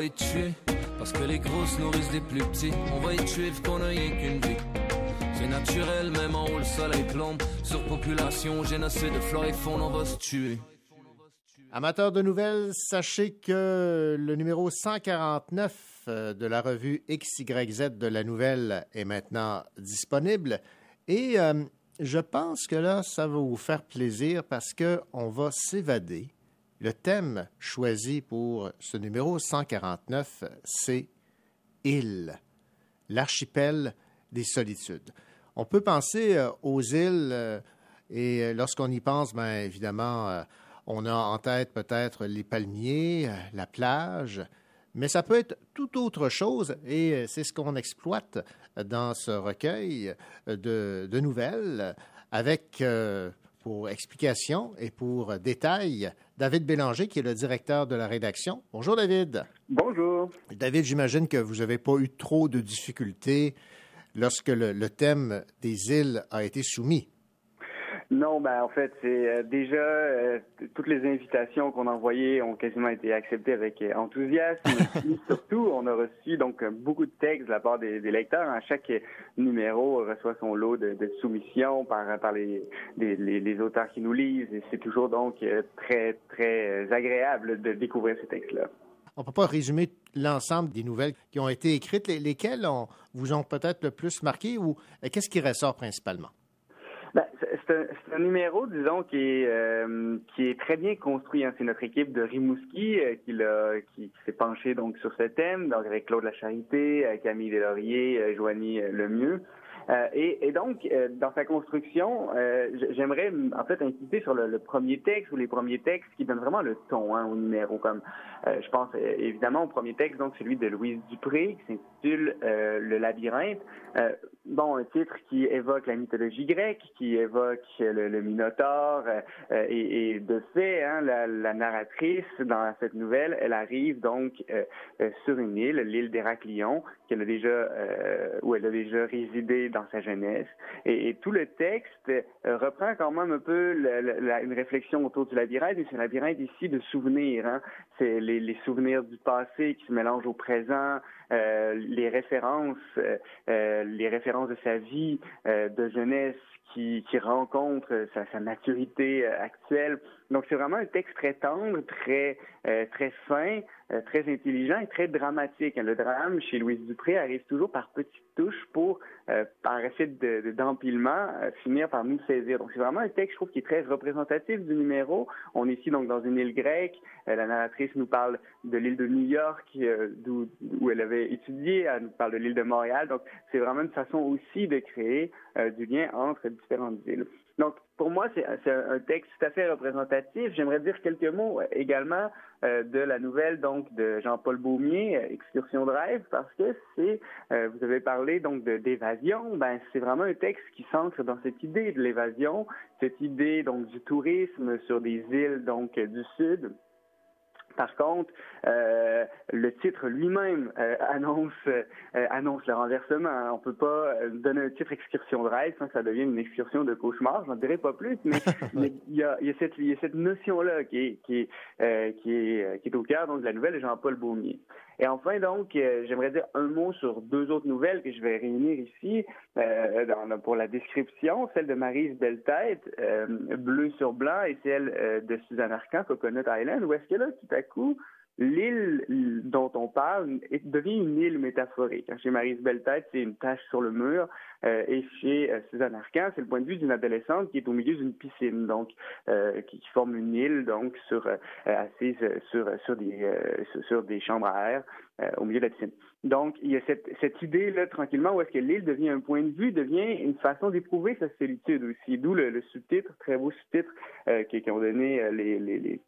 Va y tuer parce que les grosses nourrissent des plus petits. On va y tuer vu qu'on a rien qu'une vie. C'est naturel, même en haut le soleil plombe. Surpopulation, génocide de flore et faune, on va se tuer. Amateurs de nouvelles, sachez que le numéro 149 euh, de la revue XYZ de la nouvelle est maintenant disponible. Et euh, je pense que là, ça va vous faire plaisir parce qu'on va s'évader. Le thème choisi pour ce numéro 149, c'est Île, l'archipel des solitudes. On peut penser euh, aux îles euh, et euh, lorsqu'on y pense, bien évidemment, on a en tête peut-être les palmiers, la plage, mais ça peut être tout autre chose et c'est ce qu'on exploite dans ce recueil de, nouvelles avec, pour explication et pour détail, David Bélanger qui est le directeur de la rédaction. Bonjour David. Bonjour. David, j'imagine que vous n'avez pas eu trop de difficultés lorsque le, le thème des îles a été soumis. Non, ben en fait, c'est euh, déjà euh, toutes les invitations qu'on a envoyées ont quasiment été acceptées avec euh, enthousiasme. Et surtout, on a reçu donc beaucoup de textes de la part des, des lecteurs. À chaque numéro reçoit son lot de, de soumissions par par les, les, les- les auteurs qui nous lisent. Et c'est toujours donc très très agréable de découvrir ces textes-là. On ne peut pas résumer l'ensemble des nouvelles qui ont été écrites, les- lesquelles vous ont peut-être le plus marqué ou qu'est-ce qui ressort principalement? Ben, c'est un, un numéro, disons, qui est, euh, qui est très bien construit. hein. C'est notre équipe de Rimouski euh, qui, l'a- qui, qui s'est penchée donc sur ce thème, donc avec Claude Lacharité, euh, Camille Deslauriers, euh, Joanie euh, Lemieux. Euh, et, et donc, dans sa construction, j'aimerais en fait insister sur le, le premier texte ou les premiers textes qui donnent vraiment le ton hein, au numéro. Comme je pense euh, évidemment au premier texte, donc celui de Louise Dupré qui s'intitule euh, Le labyrinthe. Euh, bon, un titre qui évoque la mythologie grecque, qui évoque le, Minotaure, euh, et, de fait, hein, la, narratrice dans cette nouvelle, elle arrive donc euh, euh, sur une île, l'île d'Héraclion, qu'elle où elle a déjà résidé dans sa jeunesse, et, tout le texte reprend quand même un peu une réflexion autour du labyrinthe, et c'est un labyrinthe ici de souvenirs, hein. Les, souvenirs du passé qui se mélangent au présent, les références, les références de sa vie de jeunesse qui, qui rencontre sa, sa maturité euh, actuelle. Donc c'est vraiment un texte très tendre, très euh, très fin, euh, très intelligent et très dramatique. Le drame chez Louise Dupré arrive toujours par petites touches pour, euh, par effet d'empilement, de, finir par nous saisir. Donc c'est vraiment un texte, je trouve, qui est très représentatif du numéro. On est ici donc dans une île grecque. la narratrice nous parle de l'île de New York, d'où où elle avait étudié. Elle nous parle de l'île de Montréal. Donc c'est vraiment une façon aussi de créer du lien entre différentes îles. Donc, pour moi, c'est un texte tout à fait représentatif. J'aimerais dire quelques mots également euh, de la nouvelle donc de Jean-Paul Baumier, Excursion de rêve, parce que c'est, euh, vous avez parlé donc d'évasion, ben c'est vraiment un texte qui s'ancre dans cette idée de l'évasion, cette idée donc du tourisme sur des îles donc du sud. Par contre, euh, le titre lui-même euh, annonce euh, annonce le renversement. Hein. On peut pas euh, donner un titre excursion de rêve sans que ça devienne une excursion de cauchemar. J'en dirais pas plus, mais il y a, y a cette cette notion là qui est qui est qui est qui est au cœur donc de la nouvelle de Jean-Paul Baumier. Et enfin, donc, euh, j'aimerais dire un mot sur deux autres nouvelles que je vais réunir ici euh, pour la description, celle de Marise Belletête, euh, Bleu sur blanc, et celle de Suzanne Arcan, Coconut Island, où est-ce que là, tout à coup, l'île dont on parle devient une île métaphorique. Chez Marise Belletête, c'est une tache sur le mur, euh, et chez euh, Suzanne Arcan, c'est le point de vue d'une adolescente qui est au milieu d'une piscine, donc euh, qui, forme une île, donc sur assise sur sur des sur, des chambres à air au milieu de la piscine. Donc, il y a cette, cette idée-là, tranquillement, où est-ce que l'île devient un point de vue, devient une façon d'éprouver sa solitude aussi, d'où le, le sous-titre, très beau sous-titre euh, qui, qui, ont donné euh, les, les, les,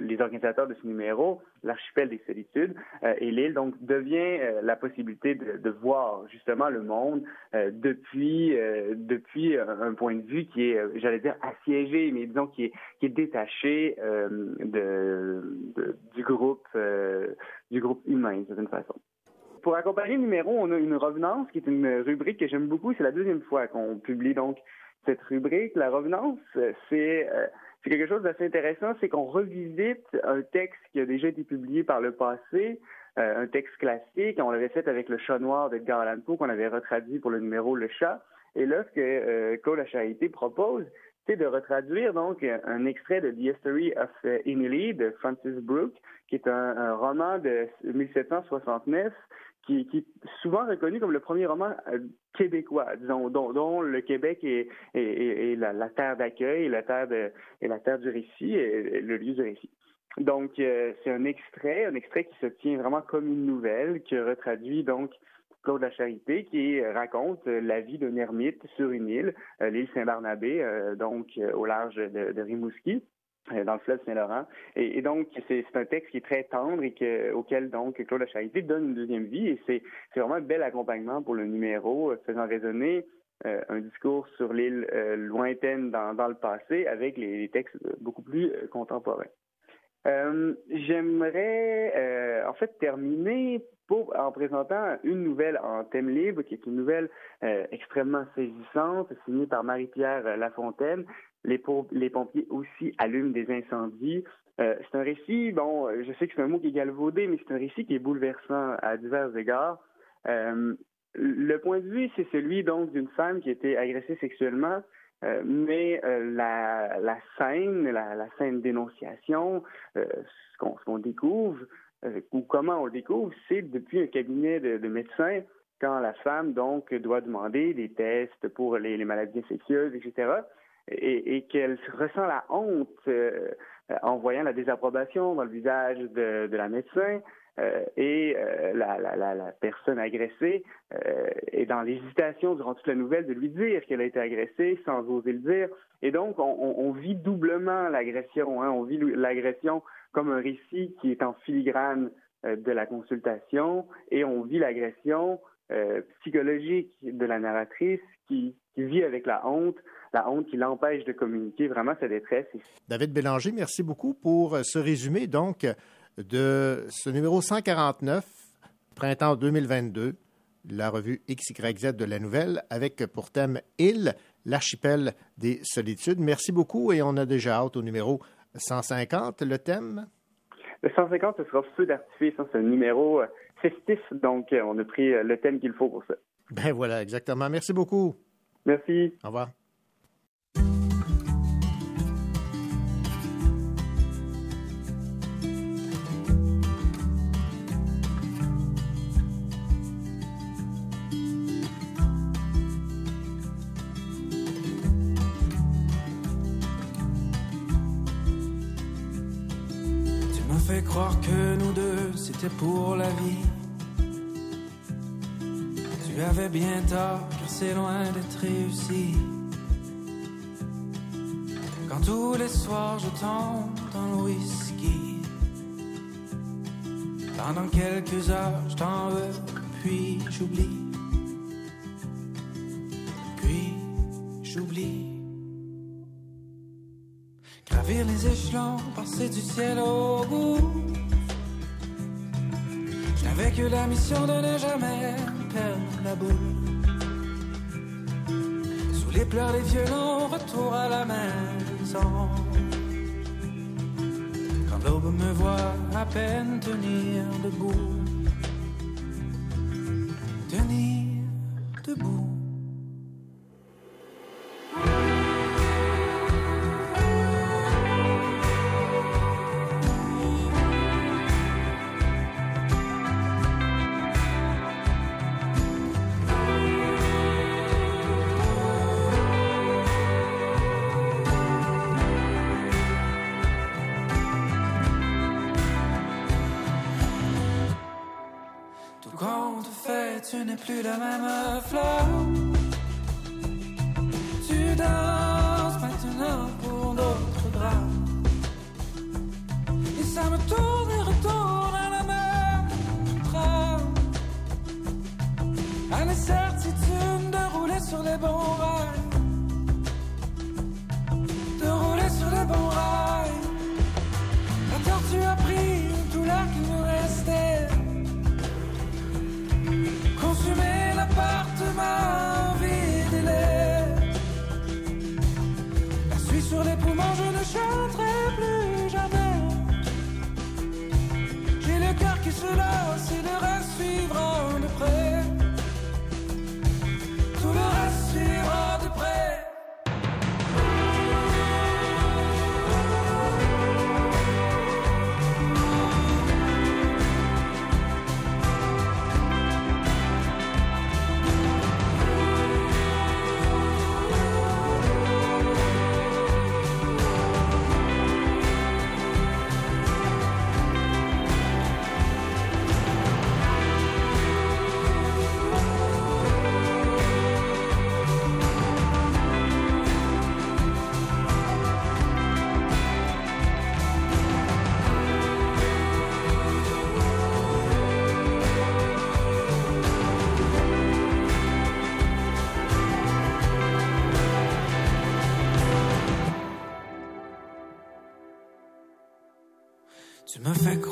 les, organisateurs de ce numéro, l'archipel des solitudes. Euh, et l'île, donc, devient la possibilité de, de, voir, justement, le monde depuis, depuis un point de vue qui est, j'allais dire, assiégé, mais disons qui est, qui est détaché de, de, du groupe, du groupe humain, d'une certaine façon pour accompagner le numéro, on a une revenance qui est une rubrique que j'aime beaucoup. C'est la deuxième fois qu'on publie donc cette rubrique. La revenance, c'est euh, c'est quelque chose d'assez intéressant, c'est qu'on revisite un texte qui a déjà été publié par le passé, euh, un texte classique. On l'avait fait avec le chat noir d'Edgar Allan Poe qu'on avait retraduit pour le numéro Le Chat. Et là, ce que euh, Cole Charité propose, c'est de retraduire donc un extrait de The History of Emily de Francis Brooke, qui est un roman de 1769 qui, est souvent reconnu comme le premier roman euh, québécois, disons, dont, le Québec est, la, terre d'accueil, la terre et la terre du récit, et le lieu du récit. Donc, euh, c'est un extrait, un extrait qui se tient vraiment comme une nouvelle, qui retraduit donc Claude La Charité, qui raconte la vie d'un ermite sur une île, euh, l'île Saint-Barnabé, donc au large de Rimouski. Euh, dans le fleuve Saint-Laurent. Et, donc, c'est un texte qui est très tendre et que, auquel donc Claude Charité donne une deuxième vie. Et c'est vraiment un bel accompagnement pour le numéro, euh, faisant résonner euh, un discours sur l'île lointaine dans, le passé avec les, textes beaucoup plus contemporains. J'aimerais en fait terminer en présentant une nouvelle en thème libre, qui est une nouvelle extrêmement saisissante, signée par Marie-Pierre Lafontaine, les, pompiers aussi allument des incendies. Euh, c'est un récit, bon, je sais que c'est un mot qui est galvaudé, mais c'est un récit qui est bouleversant à divers égards. Euh, le point de vue, c'est celui donc d'une femme qui a été agressée sexuellement, euh, mais la, scène, la, scène d'énonciation, ce qu'on qu découvre, ou comment on le découvre, c'est depuis un cabinet de, de médecins quand la femme donc doit demander des tests pour les maladies infectieuses, etc et, qu'elle ressent la honte euh, en voyant la désapprobation dans le visage de, la médecin euh, et euh, la, personne agressée est dans l'hésitation durant toute la nouvelle de lui dire qu'elle a été agressée sans oser le dire. Et donc, on, vit doublement l'agression. Hein, on vit l'agression comme un récit qui est en filigrane de la consultation et on vit l'agression psychologique de la narratrice qui vit avec la honte, la honte qui l'empêche de communiquer vraiment sa détresse. David Bélanger, merci beaucoup pour ce résumé donc de ce numéro 149, printemps 2022, la revue XYZ de la Nouvelle, avec pour thème Île, l'archipel des solitudes. Merci beaucoup et on a déjà hâte au numéro 150. Le thème? Le 150, ce sera Feu d'artifice. C'est un numéro euh, festif, donc euh, on a pris euh, le thème qu'il faut pour ça. Ben voilà, exactement. Merci beaucoup. Merci. Au revoir. C'était pour la vie. Tu avais bien tort, car c'est loin d'être réussi. Quand tous les soirs je tombe dans le whisky. Pendant quelques heures, je t'en veux, puis j'oublie. Puis j'oublie. Gravir les échelons, passer du ciel au bout. Que la mission de ne jamais perdre la boule. Sous les pleurs des violons, retour à la maison. Quand l'aube me voit à peine tenir debout. Tenir debout.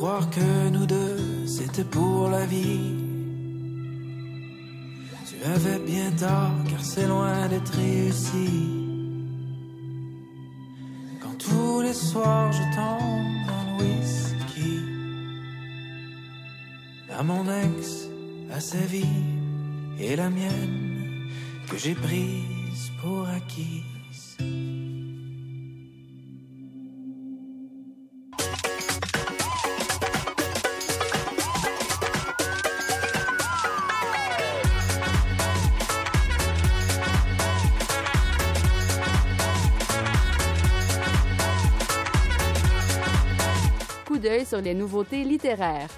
Croire que nous deux, c'était pour la vie. Tu avais bien tort, car c'est loin d'être réussi. Quand tous les soirs je tombe dans le whisky, à mon ex, à sa vie et la mienne, que j'ai prise sur les nouveautés littéraires.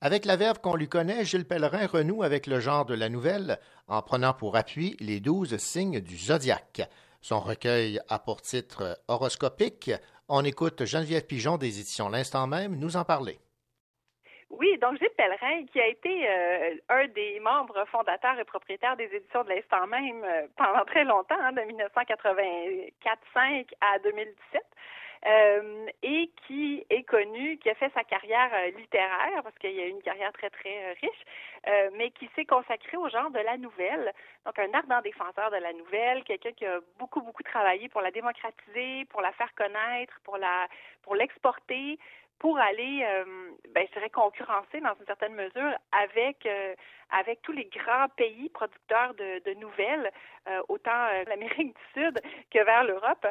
Avec la verve qu'on lui connaît, Gilles Pellerin renoue avec le genre de la nouvelle en prenant pour appui les douze signes du zodiaque. Son recueil a pour titre horoscopique On écoute Geneviève Pigeon des éditions L'Instant même nous en parler. Oui, donc Gilles Pellerin, qui a été euh, un des membres fondateurs et propriétaires des éditions de l'Instant même euh, pendant très longtemps, hein, de 1984-5 à 2017. Euh, et qui est connu, qui a fait sa carrière littéraire, parce qu'il a eu une carrière très, très riche, mais qui s'est consacré au genre de la nouvelle. Donc, un ardent défenseur de la nouvelle, quelqu'un qui a beaucoup, beaucoup travaillé pour la démocratiser, pour la faire connaître, pour la pour l'exporter, pour aller, euh, ben, je dirais, concurrencer dans une certaine mesure avec euh, avec tous les grands pays producteurs de, de nouvelles, euh, autant euh, l'Amérique du Sud que vers l'Europe.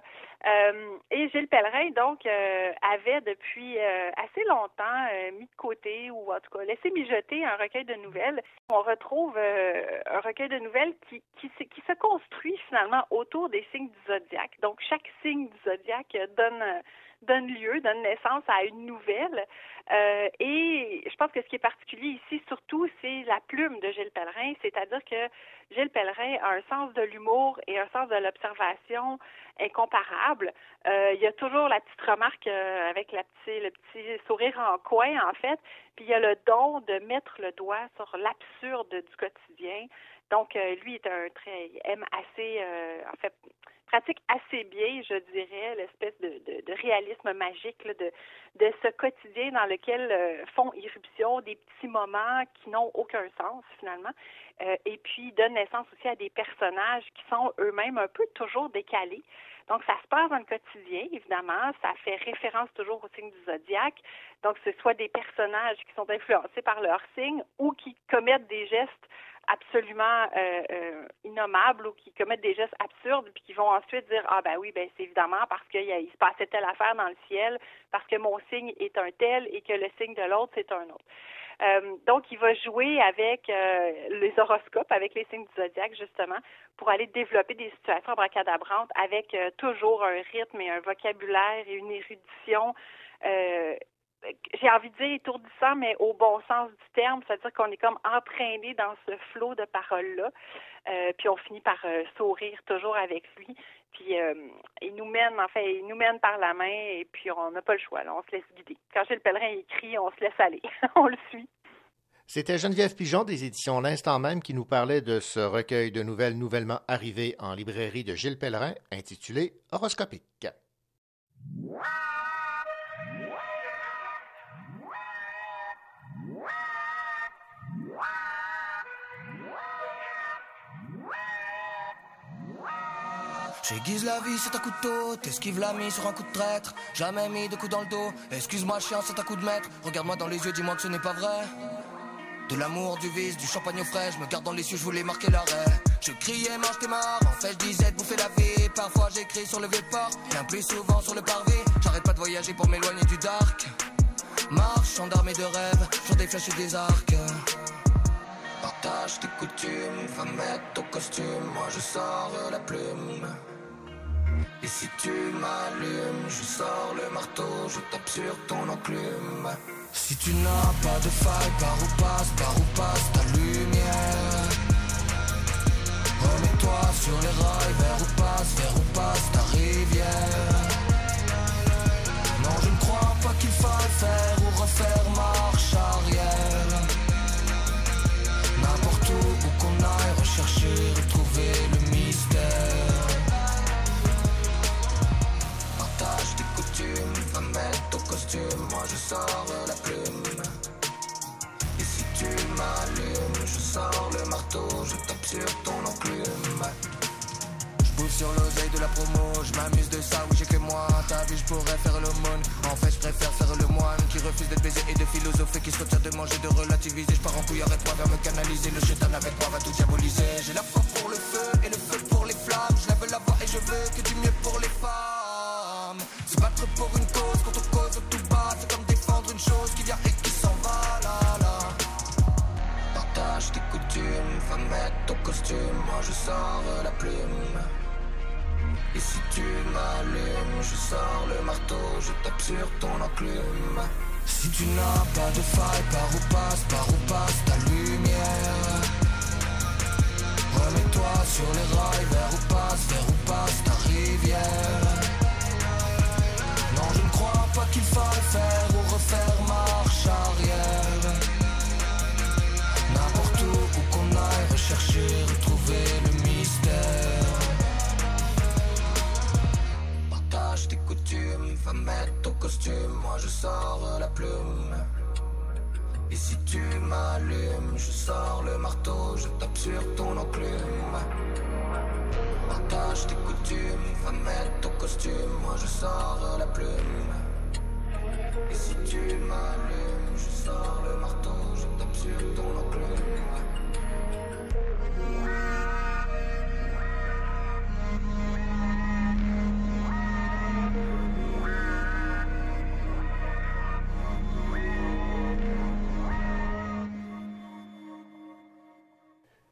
Et Gilles Pellerin, donc, avait depuis assez longtemps mis de côté, ou en tout cas laissé mijoter un recueil de nouvelles. On retrouve un recueil de nouvelles qui, qui, se- qui se construit finalement autour des signes du zodiaque. Donc, chaque signe du zodiaque donne donne lieu, donne naissance à une nouvelle. Euh, et je pense que ce qui est particulier ici, surtout, c'est la plume de Gilles Pellerin, c'est-à-dire que Gilles Pellerin a un sens de l'humour et un sens de l'observation incomparable. Euh, il y a toujours la petite remarque euh, avec petit, le petit sourire en coin, en fait, puis il y a le don de mettre le doigt sur l'absurde du quotidien. Donc, euh, lui est un très, il aime assez, euh, en fait, pratique assez bien, je dirais, l'espèce de, de, de réalisme magique de, de ce quotidien dans lequel euh, font irruption des petits moments qui n'ont aucun sens finalement, et puis donne naissance aussi à des personnages qui sont eux-mêmes un peu toujours décalés. Donc, ça se passe dans le quotidien, évidemment. Ça fait référence toujours au signe du zodiaque. Donc, ce soit des personnages qui sont influencés par leur signe ou qui commettent des gestes absolument euh, euh, innommables ou qui commettent des gestes absurdes puis qui vont ensuite dire ah ben oui ben c'est évidemment parce qu'il il se passait telle affaire dans le ciel parce que mon signe est un tel et que le signe de l'autre c'est un autre. Euh, donc, il va jouer avec euh, les horoscopes, avec les signes du zodiaque, justement, pour aller développer des situations abracadabrantes avec toujours un rythme et un vocabulaire et une érudition j'ai envie de dire étourdissant, mais au bon sens du terme, c'est-à-dire qu'on est comme entraîné dans ce flot de paroles-là, euh, puis on finit par euh, sourire toujours avec lui, puis euh, il nous mène, en il nous mène par la main, et puis on n'a pas le choix, on se laisse guider. Quand Gilles Pellerin écrit, on se laisse aller, on le suit. C'était Geneviève Pigeon des éditions L'Instant même qui nous parlait de ce recueil de nouvelles nouvellement arrivé en librairie de Gilles Pellerin intitulé Horoscopique. J'aiguise la vie, c'est un couteau, t'esquives l'ami sur un coup de traître. Jamais mis de coup dans le dos, excuse-moi chien, c'est un coup de maître. Regarde-moi dans les yeux, dis-moi que ce n'est pas vrai. De l'amour, du vice, du champagne au frais, je me garde dans les yeux, je voulais marquer l'arrêt. Je criais, mange tes morts, en fait je disais de bouffer la vie. Parfois j'écris sur le vieux port, bien plus souvent sur le parvis. J'arrête pas de voyager pour m'éloigner du dark. Marche, gendarme de rêve, sur des flèches et des arcs. Partage tes coutumes, va mettre ton costume, moi je sors la plume. Et si tu m'allumes, je sors le marteau, je tape sur ton enclume. Si tu n'as pas de faille, par où passe, par où passe ta lumière? Remets-toi sur les rails, vers où passe, vers où passe ta rivière? Non, je ne crois pas qu'il faille faire ou refaire marche arrière. N'importe où, où qu'on aille rechercher, retrouver couille, arrête-toi, vers me canaliser. Le chétan avec moi va tout diaboliser.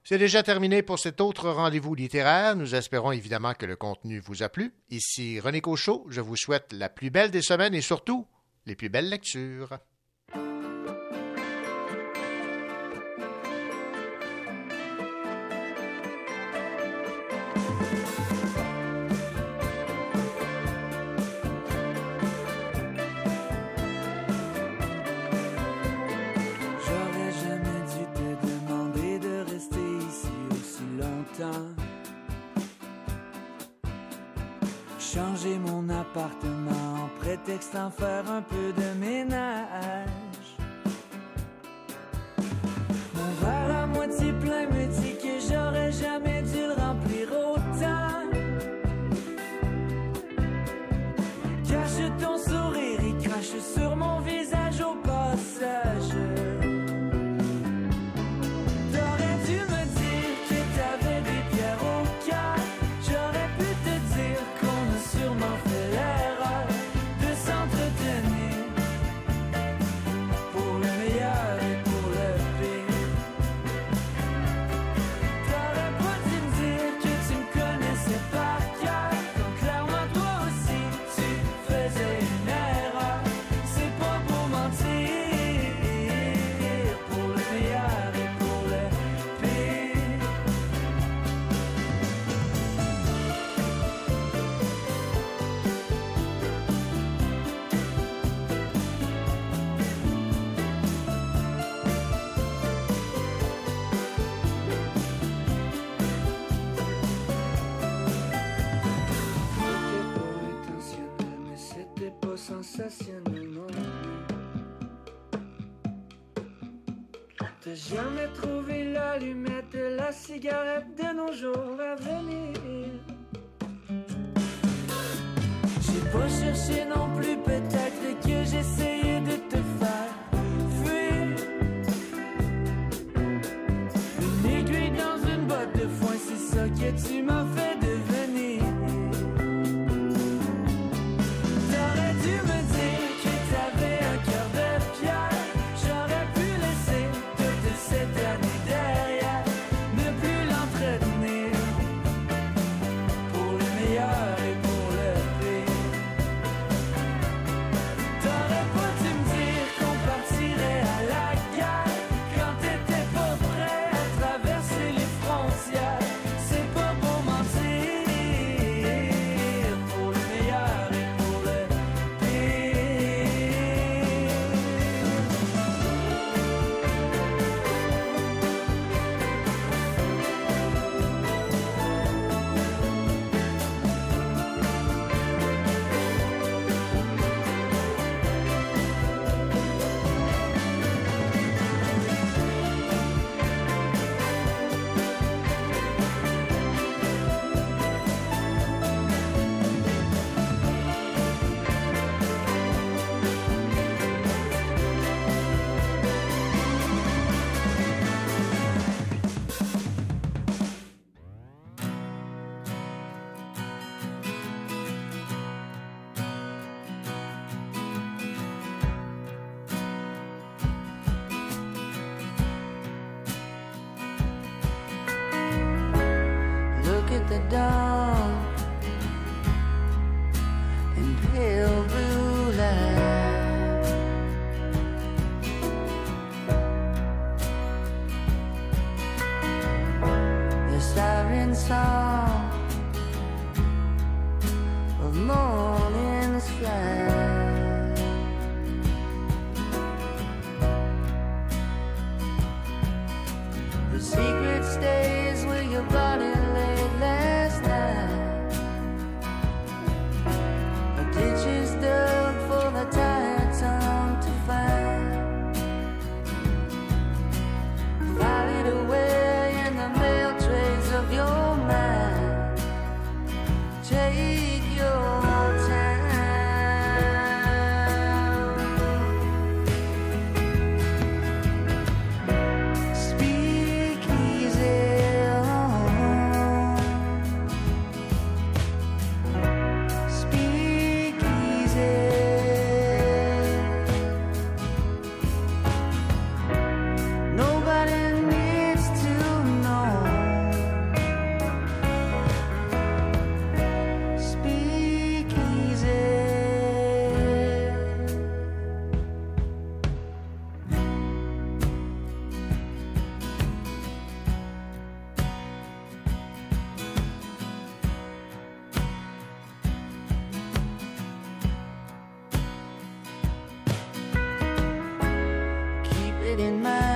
C'est déjà terminé pour cet autre rendez-vous littéraire. Nous espérons évidemment que le contenu vous a plu. Ici René Cochot, je vous souhaite la plus belle des semaines et surtout les plus belles lectures. sensationnellement. T'as jamais trouvé l'allumette de la cigarette de nos jours à venir. J'ai pas cherché non plus, peut-être que j'essayais de te faire fuir. Une aiguille dans une botte de foin, c'est ça que tu m'as fait. in my